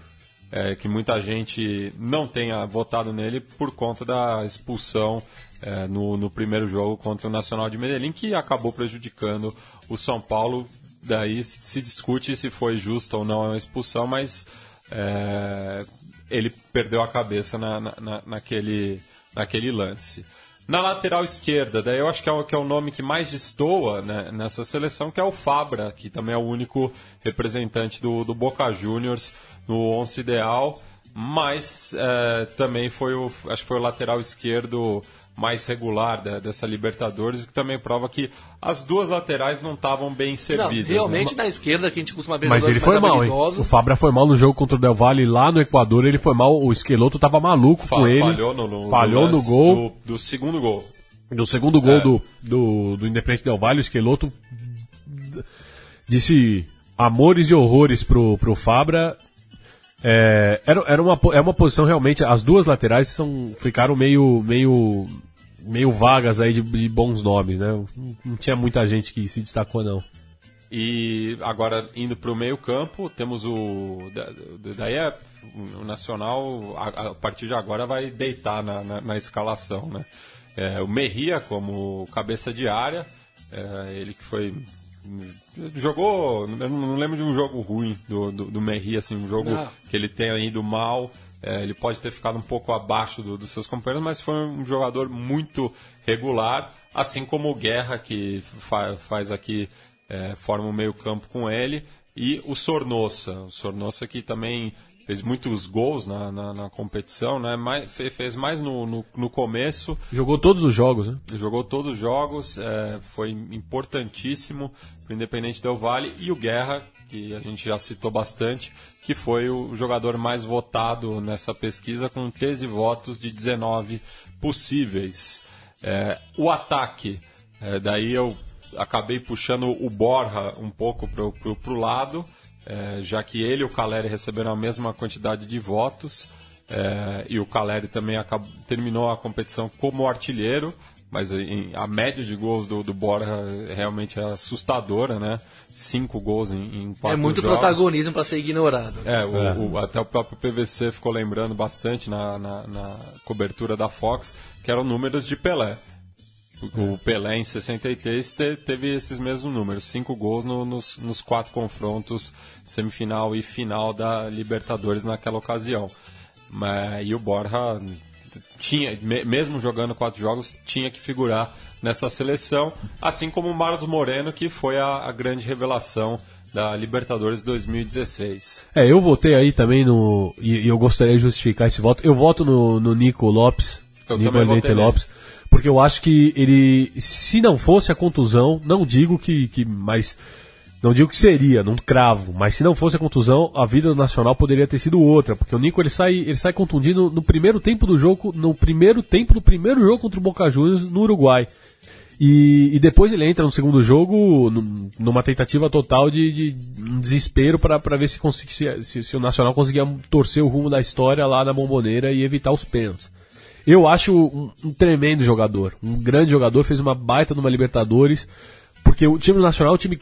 é, que muita gente não tenha votado nele por conta da expulsão é, no, no primeiro jogo contra o Nacional de Medellín, que acabou prejudicando o São Paulo. Daí se discute se foi justa ou não a expulsão, mas é, ele perdeu a cabeça na, na- na- naquele, naquele lance. Na lateral esquerda, daí eu acho que é o, que é o nome que mais destoa né, nessa seleção, que é o Fabra, que também é o único representante do, do Boca Juniors no once ideal, mas é, também foi o, acho que foi o lateral esquerdo mais regular da- dessa Libertadores, o que também prova que as duas laterais não estavam bem Não, servidas. né? realmente na esquerda que a gente costuma ver Mas ele foi mal, hein? O Fabra foi mal no jogo contra o Del Valle lá no Equador, ele foi mal, o Esqueloto tava maluco Fa- com ele. Falhou no, no- falhou no lance gol. Do, do segundo gol. Do segundo gol É. do, do, do Independente Del Valle, o Esqueloto disse amores e horrores pro, pro Fabra. É, era, era uma, é uma posição realmente, as duas laterais são, ficaram meio, meio, meio vagas aí de, de bons nomes, né? Não, não tinha muita gente que se destacou, não. E agora, indo para o meio campo, temos o... da- da- Daí é, o Nacional, a, a partir de agora, vai deitar na, na, na escalação, né? É, o Merria como cabeça de área, é, ele que foi... Jogou... Eu não lembro de um jogo ruim do, do, do Merria, assim, um jogo Não. que ele tenha ido mal. É, ele pode ter ficado um pouco abaixo do- dos seus companheiros, mas foi um jogador muito regular, assim como o Guerra, que fa- faz aqui, é, forma o meio campo com ele, e o Sornossa. O Sornossa que também fez muitos gols na, na, na competição, né? Mais, fe- fez mais no, no, no começo, Jogou todos os jogos, né? jogou todos os jogos, é, foi importantíssimo para o Independente Del Valle e o Guerra, que a gente já citou bastante, que foi o jogador mais votado nessa pesquisa com 13 votos de 19 possíveis. É, o ataque, é, daí eu acabei puxando o Borja um pouco pro, pro lado, é, já que ele e o Caleri receberam a mesma quantidade de votos. É, e o Caleri também acabou- terminou a competição como artilheiro, mas em- a média de gols do, do Borja realmente é assustadora, né? Cinco gols em, em É quatro muito jogos. protagonismo pra ser ignorado. É, o- o- até o próprio PVC ficou lembrando bastante na, na- na cobertura da Fox, que eram números de Pelé. O o Pelé em 63 te- teve esses mesmos números, cinco gols no- nos, nos quatro confrontos semifinal e final da Libertadores naquela ocasião. Mas, e o Borja tinha, me- mesmo jogando quatro jogos, tinha que figurar nessa seleção, assim como o Marlos Moreno, que foi a, a grande revelação da Libertadores 2016. É, eu votei aí também no. E, e eu gostaria de justificar esse voto. Eu voto no, no Nico Lopes. Eu Nico nele. Lopes. Porque eu acho que ele. Se não fosse a contusão, não digo que. que mas. Não digo que seria, não cravo, mas se não fosse a contusão, a vida do Nacional poderia ter sido outra, porque o Nico ele sai, ele sai contundido no primeiro tempo do jogo, no primeiro tempo do primeiro jogo contra o Boca Juniors no Uruguai. E, e depois ele entra no segundo jogo num- numa tentativa total de, de um desespero para ver se, consegui- se, se- se o Nacional conseguia torcer o rumo da história lá na bomboneira e evitar os pênaltis. Eu acho um, um tremendo jogador, um grande jogador, fez uma baita numa Libertadores, porque o time do Nacional é um time,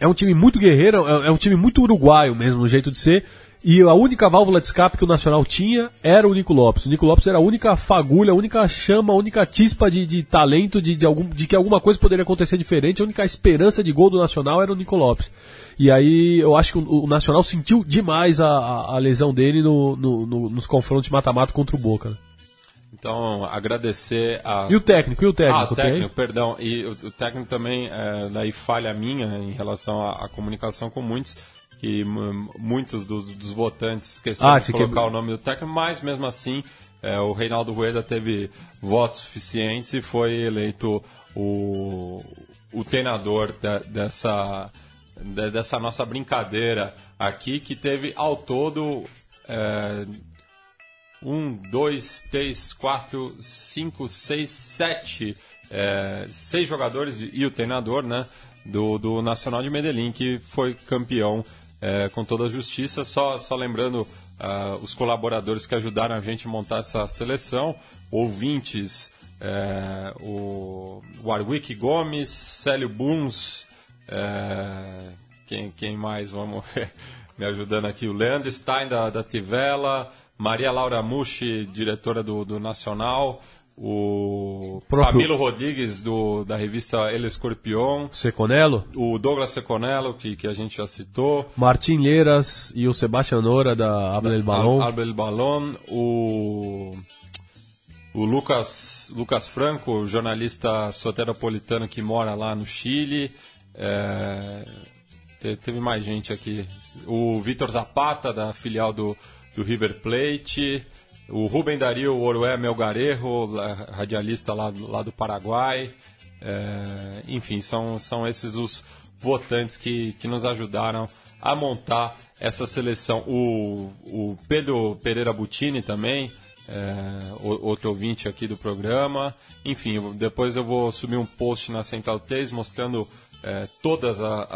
é um time muito guerreiro, é, é um time muito uruguaio mesmo, no jeito de ser, e a única válvula de escape que o Nacional tinha era o Nico Lopes. O Nico Lopes era a única fagulha, a única chama, a única tispa de, de talento, de, de, algum, de que alguma coisa poderia acontecer diferente. A única esperança de gol do Nacional era o Nico Lopes. E aí eu acho que o, o Nacional sentiu demais a, a, a lesão dele no, no- no- nos confrontos mata-mata contra o Boca. né? Então, agradecer a. E o técnico, e o técnico? Ah, o técnico, perdão. E o, o técnico também, é, daí falha minha em relação à, à comunicação com muitos, que muitos dos, dos votantes esqueceram Ah, de colocar quebrou. o nome do técnico, mas mesmo assim, é, o Reinaldo Rueda teve votos suficientes e foi eleito o, o treinador da- dessa, da- dessa nossa brincadeira aqui, que teve ao todo. é, um, dois, três, quatro, cinco, seis, sete, é, seis jogadores e, o treinador, né, do, do Nacional de Medellín que foi campeão é, com toda a justiça. Só, só lembrando ah, os colaboradores que ajudaram a gente a montar essa seleção, ouvintes, é, o Warwick Gomes, Célio Buns, é, quem, quem mais? Vamos me ajudando aqui. O Leandro Stein, da, da Tivela. Maria Laura Mushi, diretora do, do Nacional. O Próprio- Camilo Rodrigues, do, da revista El Escorpião. Seconello, O Douglas Seconello, que, que a gente já citou. Martim Leiras e o Sebastião Nora da Balón. Al- Albert Ballon. O, o Lucas, Lucas Franco, jornalista soteropolitano que mora lá no Chile. É, te- teve mais gente aqui. O Vitor Zapata, da filial do, do River Plate. O Rubem Dario Orué Melgarejo, radialista lá, do- lá do Paraguai. É, enfim, são, são esses os votantes que, que nos ajudaram a montar essa seleção. O, o Pedro Pereira Butini também, é, outro ouvinte aqui do programa. Enfim, depois eu vou subir um post na Central 3 mostrando é, todas as,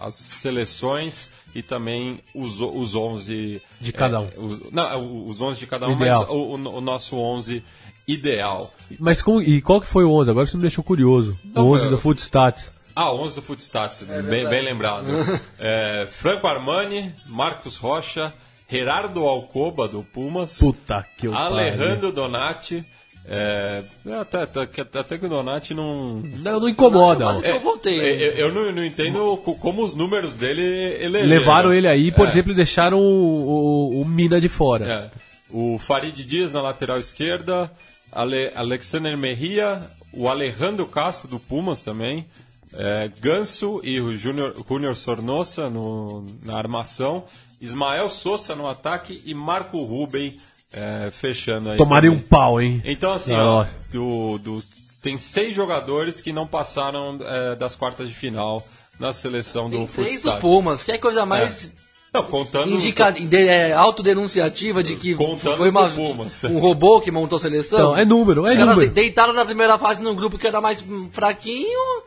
as seleções e também os, os 11... De cada um. é, os, não, os 11 de cada um, Ideal. mas o, o- o nosso 11 ideal. Mas como, e qual que foi o 11? Agora você me deixou curioso. Não, o 11 foi- do Footstats. Ah, 11 do Footstats, bem, bem lembrado. É, Franco Armani, Marcos Rocha, Gerardo Alcoba, do Pumas, Puta que eu Alejandro Donati, é, até, até, até que o Donati não... Não, não incomoda. Mas eu voltei. É, eu, eu não, não entendo co- como os números dele elegeram. Levaram ele aí, por É. exemplo, e deixaram o, o, o Mina de fora. É. O Farid Dias na lateral esquerda, Ale, Alexander Merria, o Alejandro Castro do Pumas também, é, Ganso e o Júnior Júnior Sornosa no, na armação Ismael Souza no ataque e Marco Ruben é, fechando aí. Tomaria um pau, hein? Então, assim, Não, ó, do, dos- tem seis jogadores que não passaram é, das quartas de final na seleção do Tem três do. Pumas, que é coisa mais Não, contando. indica, de, é, autodenunciativa de que foi uma, do um robô que montou a seleção. Então, é número, é Os caras número. deitaram na primeira fase num grupo que era mais fraquinho,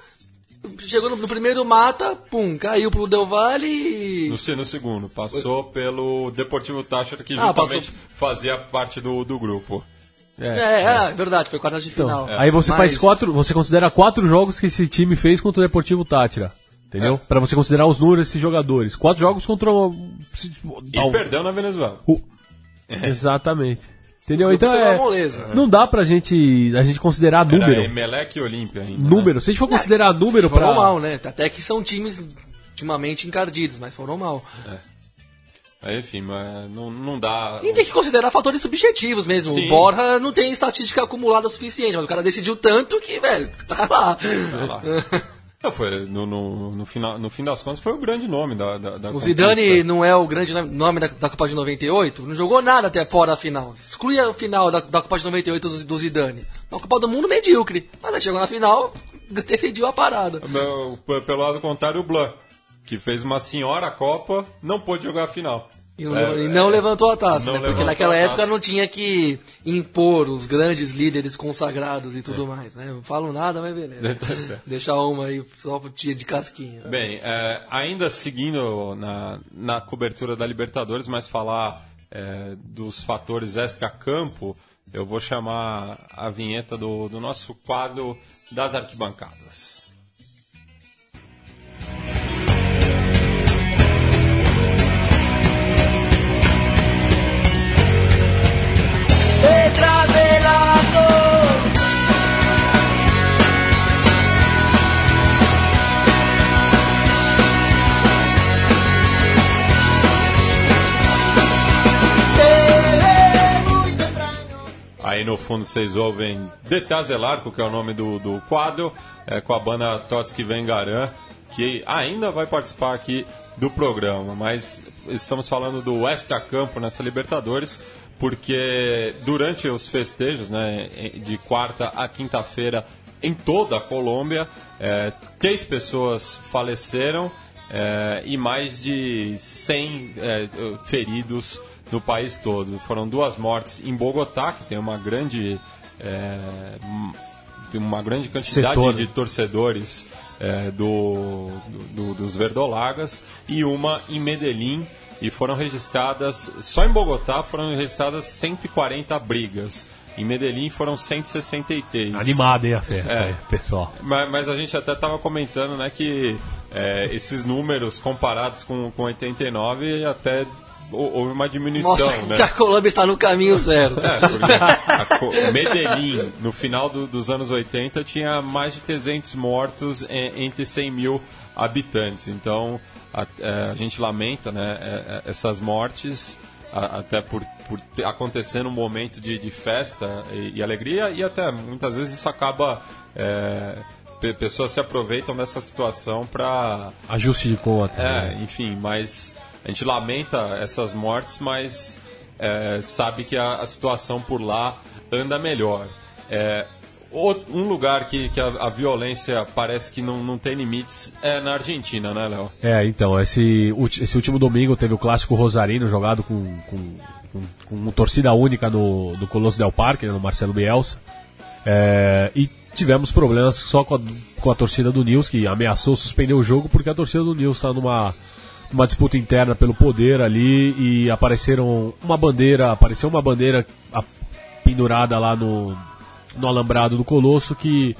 chegou no, no primeiro mata, pum, caiu pro Del Valle e... No, no segundo, passou pelo Deportivo Táchira, que Ah, justamente fazia parte do, do grupo. É, é, verdade, foi quartas de Então, final. Aí você Mas- faz quatro, você considera quatro jogos que esse time fez contra o Deportivo Tátira. Entendeu? Pra você considerar os números desses jogadores. Quatro jogos contra o. E Ao- perdeu na Venezuela. o- Exatamente. Entendeu? O Então é. Não dá pra gente, a gente considerar Era número. Emelec e Olímpia ainda. né? Número. Se a gente for considerar número Foram pra. mal, né? Até que são times ultimamente encardidos, mas foram mal. Aí, Enfim, mas não, não dá. E tem que considerar fatores subjetivos mesmo. Sim. O Borja não tem estatística acumulada suficiente, mas o cara decidiu tanto que, velho, tá lá. Sei lá. Não, foi, no, no, no, final, no fim das contas, foi o grande nome da, da, da O conquista. Zidane não é o grande nome da, da Copa de 98, não jogou nada até fora da final. Exclui a final da, da Copa de 98 do, do Zidane. Uma Copa do Mundo medíocre. Mas aí chegou na final, decidiu a parada. Pelo lado contrário, o Blanc, que fez uma senhora Copa, não pôde jogar a final. E não, É, e não é, levantou a taça, né? Porque naquela época não tinha que impor os grandes líderes consagrados e tudo mais, né? Não falo nada, mas beleza. Deixar uma aí só pro tia de casquinha. Bem, é, ainda seguindo na, na cobertura da Libertadores, mas falar é, dos fatores extra-campo, eu vou chamar a vinheta do, do nosso quadro das arquibancadas. Aí no fundo vocês ouvem Detazelarco, que é o nome do, do quadro, é, com a banda Totski Vengaran, que ainda vai participar aqui do programa, mas estamos falando do extra campo nessa Libertadores, porque durante os festejos, né, de quarta a quinta-feira, em toda a Colômbia, é, três pessoas faleceram é, e mais de 100 é, feridos no país todo. Foram duas mortes em Bogotá, que tem uma grande, é, tem uma grande quantidade Setor. de torcedores é, do, do- dos Verdolagas, e uma em Medellín. E foram registradas, só em Bogotá foram registradas 140 brigas. Em Medellín foram 163. Animada, hein, a festa, É. aí, pessoal. Mas, mas a gente até estava comentando né, que é, esses números comparados com, com 89 até hou- houve uma diminuição. Mostra né? que a Colômbia está no caminho certo. É, a Medellín, no final do- dos anos 80, tinha mais de 300 mortos entre 100 mil habitantes. Então, a, é, a gente lamenta né, é, é, essas mortes, até por, por ter- acontecer num momento de, de festa e, e alegria, e até muitas vezes isso acaba. é, pe- pessoas se aproveitam dessa situação para Ajuste de conta. né? é, enfim, mas a gente lamenta essas mortes, mas é, sabe que a, a situação por lá anda melhor. É, um lugar que, que a, a violência parece que não, não tem limites é na Argentina, né, Léo? É, então, esse, esse último domingo teve o clássico Rosarino jogado com, com, com, com torcida única no, no Colosso Del Parque, né, no Marcelo Bielsa. É, e tivemos problemas só com a, com a torcida do Nils, que ameaçou suspender o jogo porque a torcida do Nils está numa, numa disputa interna pelo poder ali e apareceram uma bandeira, apareceu uma bandeira pendurada lá no, no alambrado do Colosso que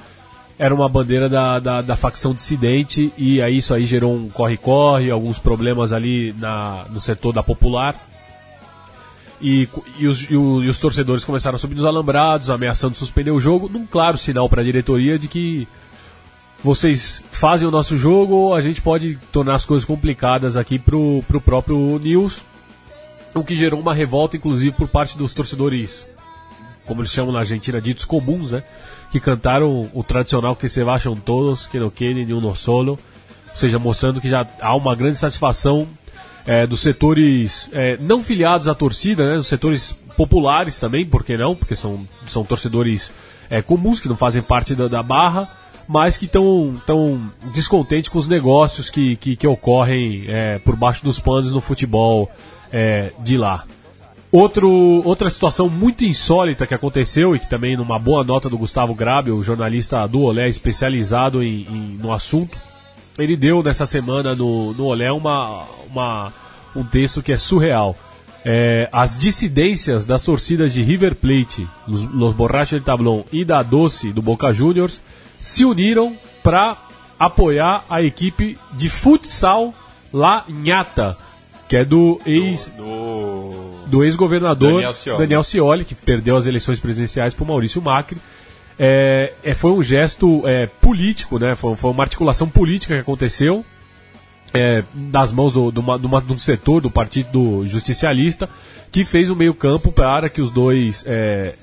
era uma bandeira da, da, da facção dissidente e aí isso aí gerou um corre-corre, alguns problemas ali na, no setor da popular. E, e, os, e, o- e os torcedores começaram a subir nos alambrados, ameaçando suspender o jogo, num claro sinal para a diretoria de que vocês fazem o nosso jogo, a gente pode tornar as coisas complicadas aqui pro, pro próprio News, o que gerou uma revolta, inclusive, por parte dos torcedores, como eles chamam na Argentina, ditos comuns, né? Que cantaram o tradicional que se vacham todos, que não querem nenhum solo, ou seja, mostrando que já há uma grande satisfação é, dos setores é, não filiados à torcida, né, dos setores populares também, por que não? Porque são, são torcedores é, comuns que não fazem parte da, da barra, mas que estão tão descontentes com os negócios que, que, que ocorrem por baixo dos panos no futebol de lá. Outro, outra situação muito insólita que aconteceu e que também numa boa nota do Gustavo Grabe, o jornalista do Olé especializado em, em, no assunto, ele deu nessa semana no, no Olé uma, uma, um texto que é surreal. É, as dissidências das torcidas de River Plate, Los, Los Borrachos de Tablón e da Doce, do Boca Juniors, se uniram para apoiar a equipe de futsal La Nhata, que é do ex Do, do ex-governador Daniel Scioli. Daniel Scioli, que perdeu as eleições presidenciais para Maurício Macri. É, é, foi um gesto é, político, né? Foi, foi uma articulação política que aconteceu é, das mãos do, do, uma- de um setor do Partido Justicialista que fez o meio campo para que os dois é,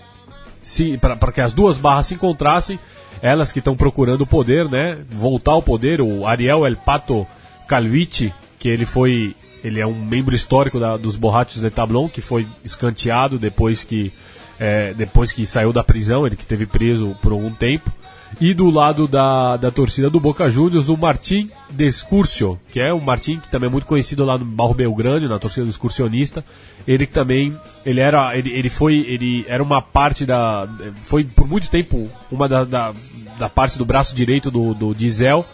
se para que as duas barras se encontrassem, elas que estão procurando o poder, né? Voltar ao poder, o Ariel El Pato Calvici, que ele foi ele é um membro histórico da- dos Borrachos de Tablon, que foi escanteado depois que é, depois que saiu da prisão, ele que teve preso por algum tempo. E do lado da, da torcida do Boca Juniors, o Martim Descurcio, que é o Martim que também é muito conhecido lá no Barro Belgrano, na torcida do excursionista. Ele que também, ele era, ele, ele foi, ele era uma parte da, foi por muito tempo uma da, da, da parte do braço direito do, do Diesel,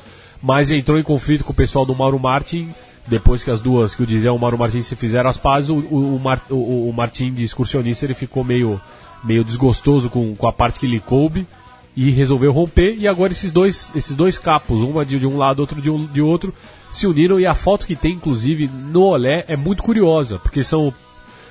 mas entrou em conflito com o pessoal do Mauro Martin depois que as duas, que o Diesel e o Mauro Martins se fizeram as pazes, o, o, o, o, Martin de excursionista ele ficou meio, meio desgostoso com, com a parte que lhe coube e resolveu romper. E agora esses dois, esses dois capos, uma de, de um lado, outro de, um, de outro, se uniram. E a foto que tem, inclusive, no Olé é muito curiosa, porque são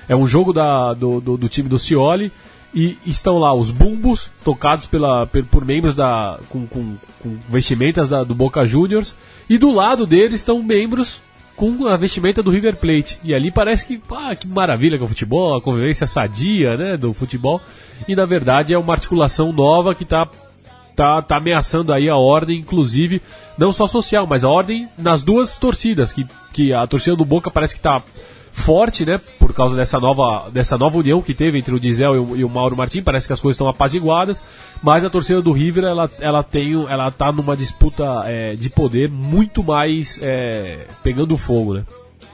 é um jogo da, do, do, do time do Cioli e estão lá os bumbos tocados pela, per- por membros da com, com, com vestimentas da, do Boca Juniors e do lado deles estão membros com a vestimenta do River Plate. E ali parece que ah, que maravilha que é o futebol a convivência sadia né do futebol. E na verdade é uma articulação nova que está tá, tá ameaçando aí a ordem, inclusive, não só social, mas a ordem nas duas torcidas, que, que a torcida do Boca parece que tá forte, né, por causa dessa nova, dessa nova união que teve entre o Diesel e o, e o Mauro Martim, parece que as coisas estão apaziguadas, mas a torcida do River, ela, ela tem, ela tá numa disputa é, de poder muito mais é, pegando fogo, né.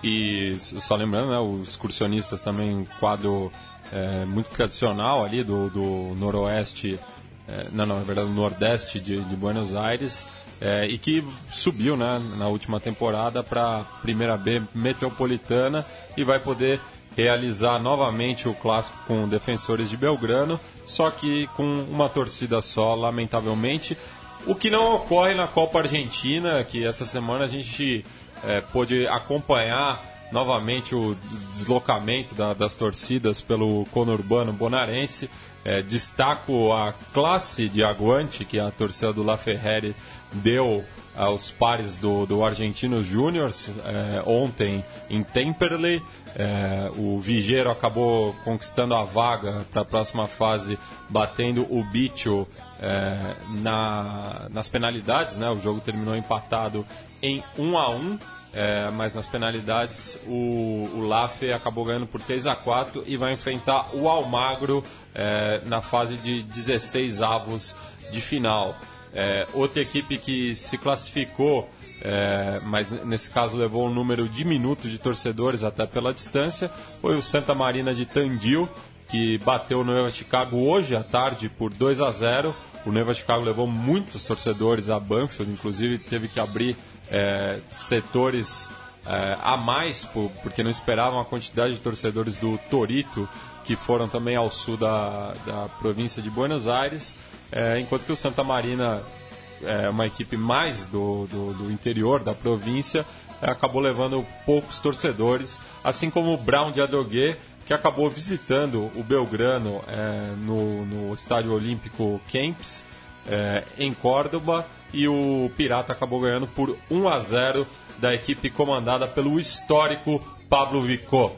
E só lembrando, né, os excursionistas também, um quadro é, muito tradicional ali do, do noroeste, é, não, não, na verdade, do nordeste de, de Buenos Aires, é, e que subiu né, na última temporada para a primeira B metropolitana e vai poder realizar novamente o clássico com defensores de Belgrano, só que com uma torcida só, lamentavelmente. O que não ocorre na Copa Argentina, que essa semana a gente é, pôde acompanhar novamente o deslocamento da- das torcidas pelo conurbano bonarense. É, destaco a classe de aguante que a torcida do La Ferrari deu aos pares do, do Argentino Júniors é, ontem em Temperley. É, o Vigeiro acabou conquistando a vaga para a próxima fase, batendo o Bicho é, na, nas penalidades. Né? O jogo terminou empatado em 1 a 1 é, mas nas penalidades o, o Lafe acabou ganhando por 3 a 4 e vai enfrentar o Almagro na fase de 16 avos de final. É, outra equipe que se classificou, é, mas nesse caso levou um número diminuto de torcedores até pela distância, foi o Santa Marina de Tandil, que bateu o Nova Chicago hoje à tarde por 2 a 0. O Nova Chicago levou muitos torcedores a Banfield, inclusive teve que abrir é, setores é, a mais, por- porque não esperavam a quantidade de torcedores do Torito, que foram também ao sul da, da província de Buenos Aires, é, enquanto que o Santa Marina é uma equipe mais do, do, do interior da província, é, acabou levando poucos torcedores, assim como o Brown de Adogué, que acabou visitando o Belgrano é, no, no Estádio Olímpico Kempis, é, em Córdoba, e o Pirata acabou ganhando por 1 a 0 da equipe comandada pelo histórico Pablo Vicó.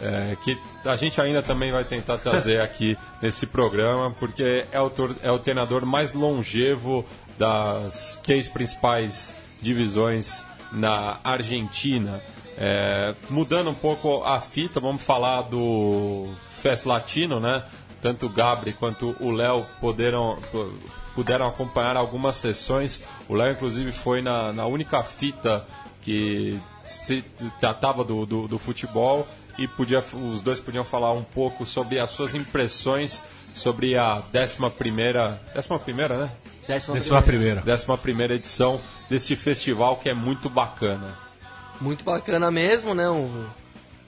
É, que a gente ainda também vai tentar trazer aqui nesse programa, porque é o, é o treinador mais longevo das três principais divisões na Argentina. É, mudando um pouco a fita, vamos falar do Fest Latino, né? Tanto o Gabri quanto o Léo puderam, puderam acompanhar algumas sessões. O Léo, inclusive, foi na, na única fita que se tratava do, do, do futebol e podia, os dois podiam falar um pouco sobre as suas impressões sobre a 11 primeira, 11 primeira, né? Décima, Décima primeira. 11 primeira edição deste festival que é muito bacana. Muito bacana mesmo, né? Um,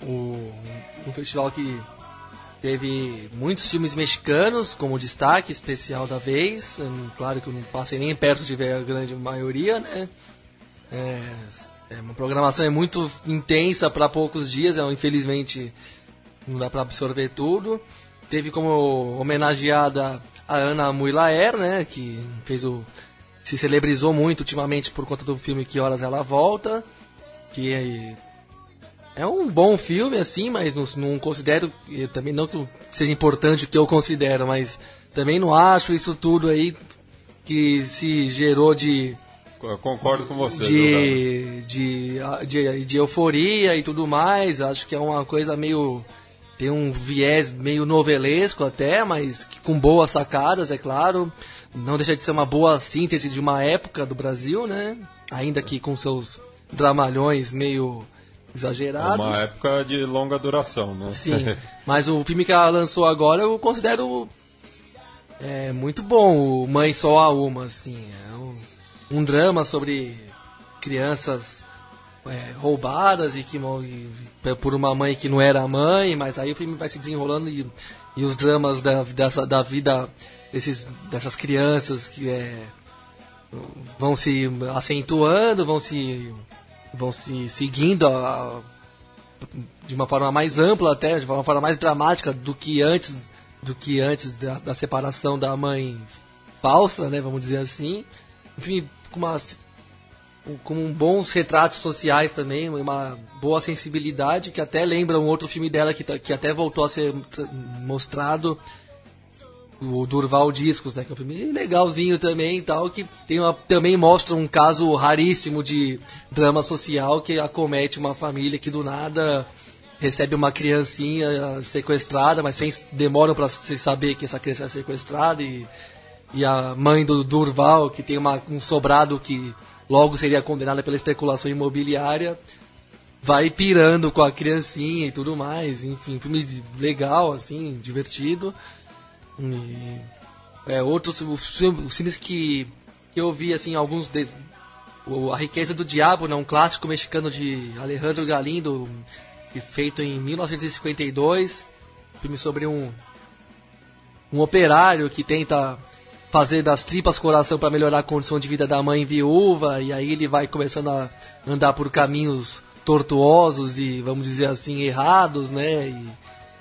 um, um festival que teve muitos filmes mexicanos como destaque especial da vez. Hum, Claro que eu não passei nem perto de ver a grande maioria, né? É, é uma programação é muito intensa para poucos dias, é, infelizmente não dá para absorver tudo. Teve como homenageada a Ana Muilaer, né, que fez o se celebrizou muito ultimamente por conta do filme Que Horas Ela Volta, que é, é um bom filme assim, mas não, não considero também não que seja importante o que eu considero, mas também não acho isso tudo aí que se gerou de Eu concordo com você. de, de, de, de euforia e tudo mais. Acho que é uma coisa meio. Tem um viés meio novelesco até, mas que com boas sacadas, é claro. Não deixa de ser uma boa síntese de uma época do Brasil, né? Ainda que com seus dramalhões meio É exagerados. uma época de longa duração, né? Sim, mas o filme que ela lançou agora eu considero é, muito bom, o Mãe Só a Uma, assim. É um, drama sobre crianças é, roubadas e que e por uma mãe que não era a mãe, mas aí o filme vai se desenrolando e, e os dramas da, dessa, da vida desses, dessas crianças que é, vão se acentuando, vão se vão se seguindo a- de uma forma mais ampla até, de uma forma mais dramática do que antes do que antes da, da separação da mãe falsa, né, vamos dizer assim. Enfim, com com bons retratos sociais também, uma boa sensibilidade que até lembra um outro filme dela que, tá- que até voltou a ser mostrado o Durval Discos, né, que é um filme legalzinho também tal, que tem uma, também mostra um caso raríssimo de drama social que acomete uma família que do nada recebe uma criancinha sequestrada, mas sem demoram para se saber que essa criança é sequestrada e, e a mãe do Durval, que tem uma, um sobrado que logo seria condenada pela especulação imobiliária, vai pirando com a criancinha e tudo mais, enfim, filme legal assim, divertido. E, é, outros os filmes, que, que eu vi, assim, alguns de, o A Riqueza do Diabo, né, um clássico mexicano de Alejandro Galindo, feito em 1952, filme sobre um um operário que tenta fazer das tripas coração para melhorar a condição de vida da mãe viúva e aí ele vai começando a andar por caminhos tortuosos e vamos dizer assim errados, né? E,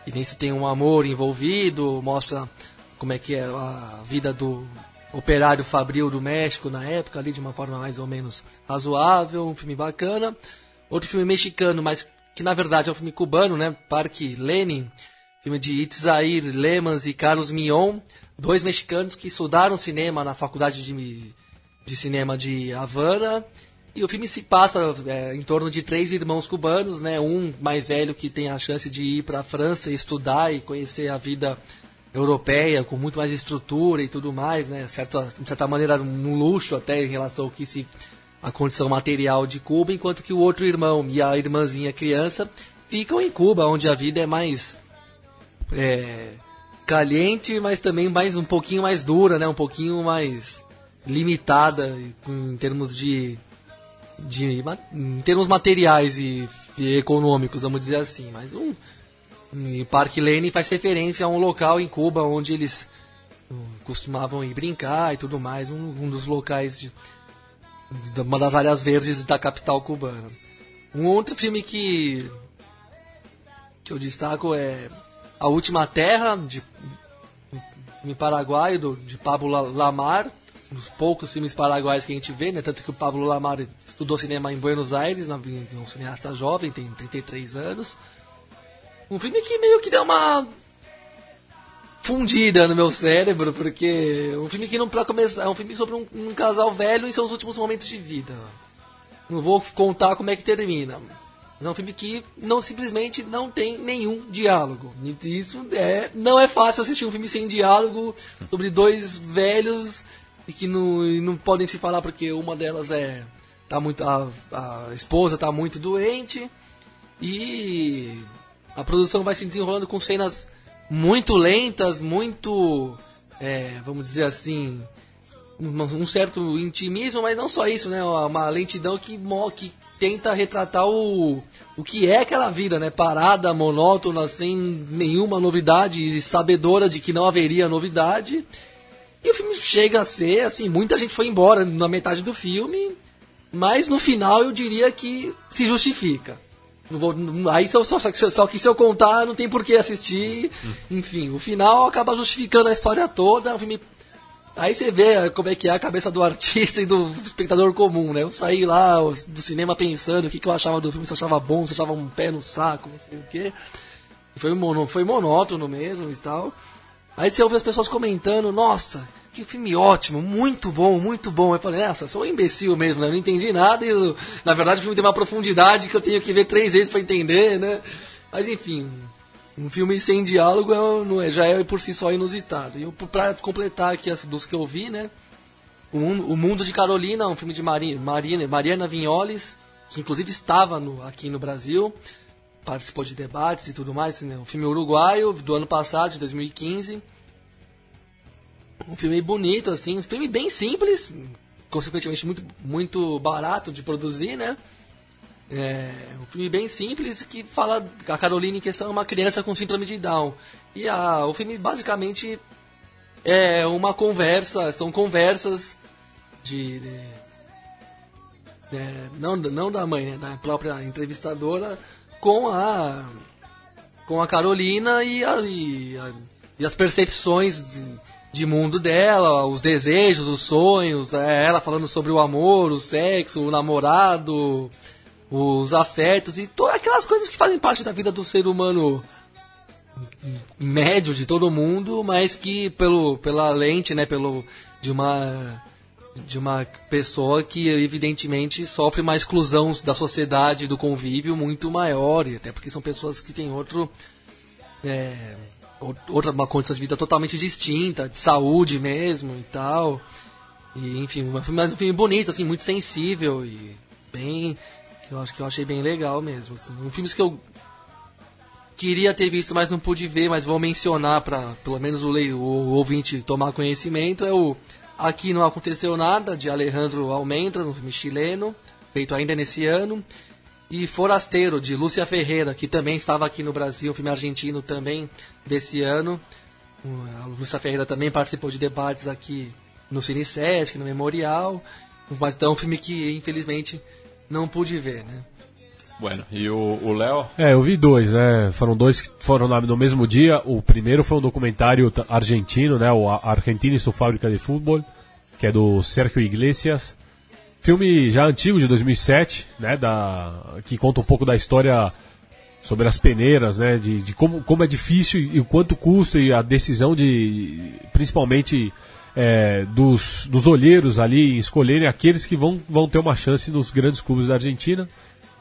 e nisso tem um amor envolvido, mostra como é que é a vida do operário fabril do México na época ali de uma forma mais ou menos razoável, um filme bacana. Outro filme mexicano, mas que na verdade é um filme cubano, né? Parque Lenin, filme de Itzair Lemans e Carlos Mion, dois mexicanos que estudaram cinema na faculdade de, de cinema de Havana. E o filme se passa é, em torno de três irmãos cubanos, né? Um mais velho que tem a chance de ir para a França estudar e conhecer a vida europeia com muito mais estrutura e tudo mais, né? De certa maneira um luxo até em relação ao que se a condição material de Cuba, enquanto que o outro irmão e a irmãzinha criança ficam em Cuba, onde a vida é mais é, caliente, mas também mais um pouquinho mais dura, né? Um pouquinho mais limitada em termos de, de em termos materiais e, e econômicos, vamos dizer assim. Mas um e Parque Lane faz referência a um local em Cuba onde eles hum, costumavam ir brincar e tudo mais, um, um dos locais de, de uma das áreas verdes da capital cubana. Um outro filme que que eu destaco é A Última Terra, de filme paraguaio, do, de Pablo La- Lamar, um dos poucos filmes paraguaios que a gente vê, né? Tanto que o Pablo Lamar estudou cinema em Buenos Aires, é um cineasta jovem, tem 33 anos. Um filme que meio que deu uma fundida no meu cérebro, porque um filme que não pra começar, é um filme sobre um, um casal velho em seus últimos momentos de vida. Não vou contar como é que termina. Mas é um filme que não simplesmente não tem nenhum diálogo. Isso é, não é fácil assistir um filme sem diálogo sobre dois velhos e que não, não podem se falar porque uma delas é tá muito a, a esposa está muito doente e a produção vai se desenrolando com cenas muito lentas, muito é, vamos dizer assim um, um certo intimismo, mas não só isso, né? Uma lentidão que, que tenta retratar o, o que é aquela vida, né? Parada, monótona, sem nenhuma novidade e sabedora de que não haveria novidade. E o filme chega a ser, assim, muita gente foi embora na metade do filme, mas no final eu diria que se justifica. Não vou, aí só, só, só que se eu contar, não tem por que assistir. Enfim, o final acaba justificando a história toda. O filme Aí você vê como é que é a cabeça do artista e do espectador comum, né? Eu saí lá do cinema pensando o que, que eu achava do filme, se eu achava bom, se eu achava um pé no saco, não sei o quê. Foi, mono, foi monótono mesmo e tal. Aí você ouve as pessoas comentando, nossa, que filme ótimo, muito bom, muito bom. Eu falei, nossa, sou um imbecil mesmo, né? Eu não entendi nada e na verdade o filme tem uma profundidade que eu tenho que ver três vezes pra entender, né? Mas enfim, um filme sem diálogo é, não é- já é por si só inusitado. E pra completar aqui as dos que eu vi, né? O Mundo, o Mundo de Carolina, um filme de Mari, Marina, Mariana Vinholes, que inclusive estava no- aqui no Brasil, participou de debates e tudo mais. Né? Um filme uruguaio, do ano passado, de 2015. Um filme bonito, assim, um filme bem simples, consequentemente muito, muito barato de produzir, né? É um filme bem simples que fala a Carolina em questão é uma criança com síndrome de Down. E a, o filme basicamente é uma conversa, são conversas de. de- é, não, não da mãe, né, da própria entrevistadora com a com a Carolina e, a- e a- e as percepções de, de mundo dela, os desejos, os sonhos, é, ela falando sobre o amor, o sexo, o namorado, os afetos e todas aquelas coisas que fazem parte da vida do ser humano médio de todo mundo, mas que pelo pela lente, né, pelo de uma de uma pessoa que evidentemente sofre uma exclusão da sociedade, do convívio muito maior, e até porque são pessoas que têm outro é, ou- outra uma condição de vida totalmente distinta, de saúde mesmo e tal. E enfim, mas um filme bonito, assim, muito sensível e bem eu acho que eu achei bem legal mesmo. Assim. Um filme que eu queria ter visto, mas não pude ver, mas vou mencionar para pelo menos o, lei, o ouvinte tomar conhecimento, é o Aqui Não Aconteceu Nada, de Alejandro Almendras, um filme chileno, feito ainda nesse ano. E Forasteiro, de Lúcia Ferreira, que também estava aqui no Brasil, um filme argentino também desse ano. O- A Lúcia Ferreira também participou de debates aqui no Cine Sesc, no Memorial. Mas então um filme que, infelizmente, não pude ver, né? Bueno, e o o Léo? É, eu vi dois, né? Foram dois que foram no mesmo dia. O primeiro foi um documentário argentino, né? O Argentina e sua fábrica de futebol, que é do Sergio Iglesias. Filme já antigo, de 2007, né? Da, que conta um pouco da história sobre as peneiras, né? De, de como, como é difícil e o quanto custa e a decisão de, principalmente é, dos, dos olheiros ali em escolherem aqueles que vão, vão ter uma chance nos grandes clubes da Argentina.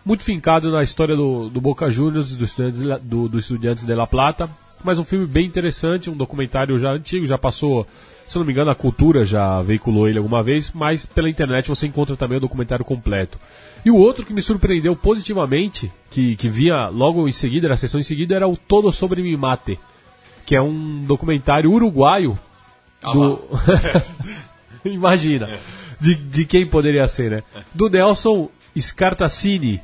Muito fincado na história do, do Boca Juniors e do Estudiantes, do, do Estudiantes de La Plata. Mas um filme bem interessante, um documentário já antigo, já passou, se não me engano, a cultura já veiculou ele alguma vez, mas pela internet você encontra também o documentário completo. E o outro que me surpreendeu positivamente, que, que via logo em seguida, na sessão em seguida, era o Todo Sobre Mi Mate, que é um documentário uruguaio do... Imagina. De, de quem poderia ser, né? Do Nelson Scartacini.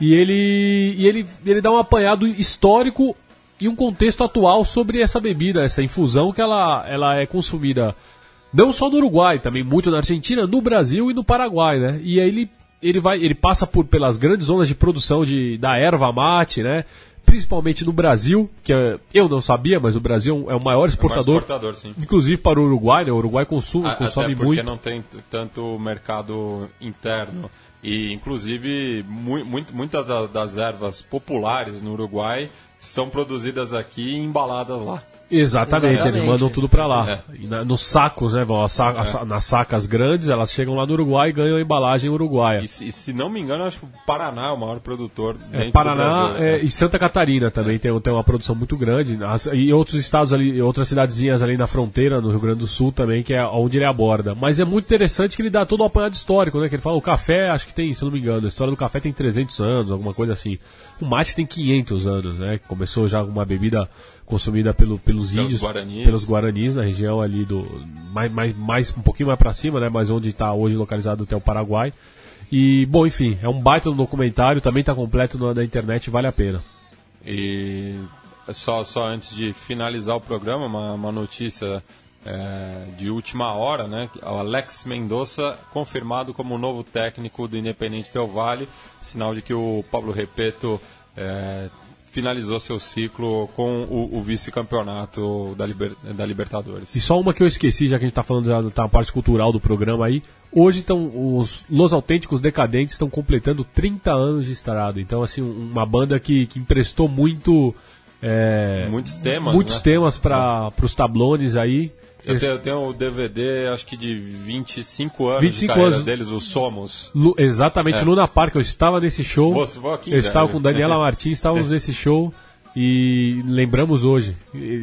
E ele, e ele, ele dá um apanhado histórico e um contexto atual sobre essa bebida, essa infusão que ela, ela é consumida não só no Uruguai, também muito na Argentina, no Brasil e no Paraguai, né? E aí ele, ele vai, ele passa por pelas grandes zonas de produção de, da erva mate, né? Principalmente no Brasil, que é- eu não sabia, mas o Brasil é o maior exportador, exportador, sim. inclusive para o Uruguai, né? O Uruguai consome, A- consome Até porque muito. não tem tanto mercado interno. E, inclusive, mu muito, muitas da- das ervas populares no Uruguai são produzidas aqui e embaladas lá. Exatamente, Exatamente. eles mandam tudo pra lá. É. Na- nos sacos, né? Vão, as sa- sa- nas sacas grandes, elas chegam lá no Uruguai e ganham a embalagem uruguaia. E, se- e se não me engano, acho que o Paraná é o maior produtor É, do Paraná Brasil. é, e Santa Catarina também tem, tem uma produção muito grande. As- e outros estados ali, outras cidadezinhas ali na fronteira, no Rio Grande do Sul também, que é onde ele aborda. Mas é muito interessante que ele dá todo o apanhado histórico, né? Que ele fala, o café, acho que tem, se não me engano, a história do café tem 300 anos, alguma coisa assim. O mate tem 500 anos, né? Começou já uma bebida consumida pelo, pelos Pelos índios, guaranis. pelos guaranis na região ali do mais, mais, mais um pouquinho mais para cima, né? Mas onde está hoje localizado até o Paraguai. E bom, enfim, é um baita do documentário, também está completo na, na internet, vale a pena. E só, só antes de finalizar o programa, uma, uma notícia é, de última hora, né? O Alex Mendonça confirmado como novo técnico do Independente Del Valle, sinal de que o Pablo Repeto é, finalizou seu ciclo com o, o vice-campeonato da, Liber- da Libertadores. E só uma que eu esqueci, já que a gente está falando já da parte cultural do programa aí. Hoje estão os Los Autênticos Decadentes estão completando 30 anos de estrada. Então, assim, uma banda que, que emprestou muito. É, Muitos temas, Muitos né? temas para os tablones aí. Eu tenho, eu tenho o DVD, acho que de 25 anos 25 de anos. deles, o Somos. Lu- exatamente, Luna Park, eu estava nesse show. Eu estava com Daniela Martins, estávamos nesse show e lembramos hoje.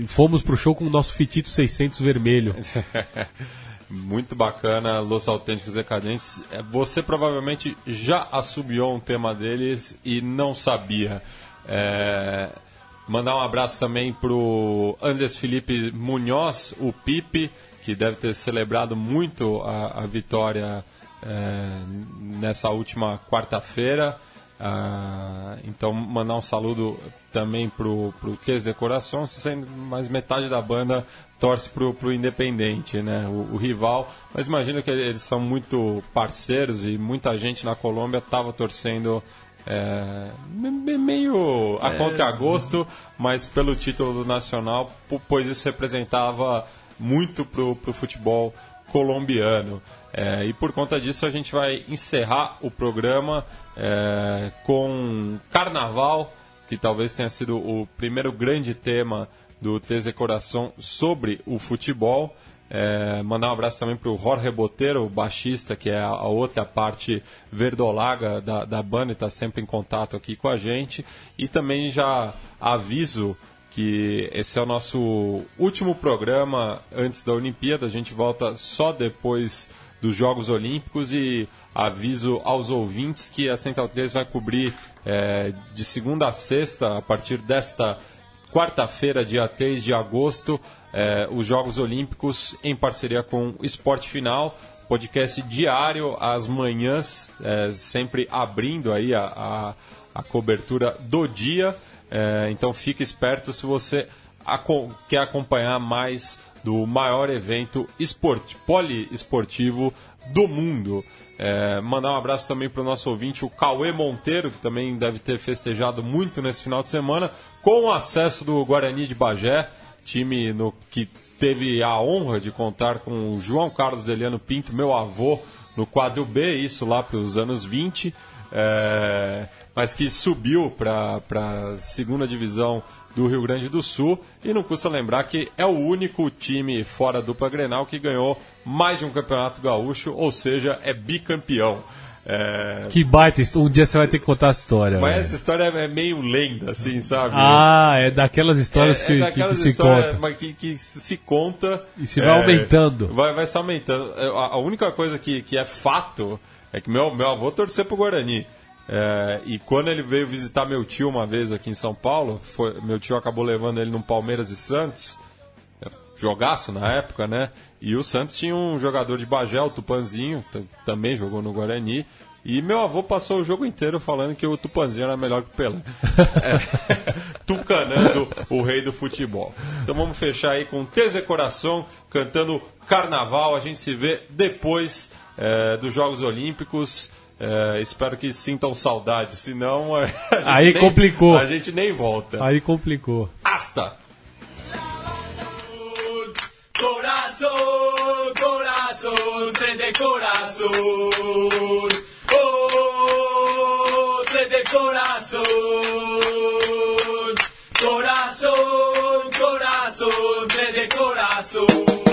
Fomos pro show com o nosso Fitito 600 vermelho. Muito bacana, Los Autênticos Decadentes. É, Você provavelmente já assobiou um tema deles e não sabia. É, mandar um abraço também pro Andes Felipe Munhoz, o Pipe, que deve ter celebrado muito a, a vitória é, nessa última quarta-feira. Ah, então, mandar um saludo também pro, pro Tes Decoração, sendo mais metade da banda torce pro, pro Independente, né? O, o rival. Mas imagino que eles são muito parceiros e muita gente na Colômbia estava torcendo é, me- me- meio a contragosto, mas pelo título do Nacional, po- pois isso representava muito pro, pro futebol colombiano. É, e por conta disso a gente vai encerrar o programa é, com Carnaval, que talvez tenha sido o primeiro grande tema do Tese Coração sobre o futebol. É, mandar um abraço também para o Jorge Boteiro, o baixista, que é a, outra parte verdolaga da, da banda e está sempre em contato aqui com a gente. E também já aviso que esse é o nosso último programa antes da Olimpíada. A gente volta só depois dos Jogos Olímpicos e aviso aos ouvintes que a Central 3 vai cobrir é, de segunda a sexta, a partir desta quarta-feira, dia 3 de agosto, é, os Jogos Olímpicos em parceria com o Esporte Final. Podcast diário às manhãs, é, sempre abrindo aí a, a, a cobertura do dia. É, então fique esperto se você aco- quer acompanhar mais do maior evento esporti poliesportivo do mundo. É, mandar um abraço também para o nosso ouvinte, o Cauê Monteiro, que também deve ter festejado muito nesse final de semana, com o acesso do Guarani de Bagé, time no que teve a honra de contar com o João Carlos Deliano Pinto, meu avô, no quadro B, isso lá para os anos 20, é, mas que subiu para a segunda divisão do Rio Grande do Sul. E não custa lembrar que é o único time fora dupla Grenal que ganhou mais de um campeonato gaúcho, ou seja, é bicampeão. É, Que baita, um dia você vai ter que contar essa história. mas velho. essa história é meio lenda, assim, sabe? Ah, é daquelas histórias é, que, é que- daquelas que se histórias conta. mas que, que se conta. E se vai aumentando. Vai, vai se aumentando. É, A, a única coisa que, que é fato é que meu, meu avô torceu pro Guarani. É, e quando ele veio visitar meu tio uma vez aqui em São Paulo, foi- meu tio acabou levando ele num Palmeiras e Santos, é, jogaço na época, né? E o Santos tinha um jogador de Bagé, o Tupanzinho, também jogou no Guarani. E meu avô passou o jogo inteiro falando que o Tupanzinho era melhor que o Pelé. É, tucanando o rei do futebol. Então vamos fechar aí com Tese Coração cantando Carnaval. A gente se vê depois é, dos Jogos Olímpicos. É, espero que sintam saudade, senão Aí nem- complicou. A gente nem volta. Aí complicou. Hasta! corazón, tren de corazón. Oh, tren de corazón. Corazón, corazón, tres de corazón.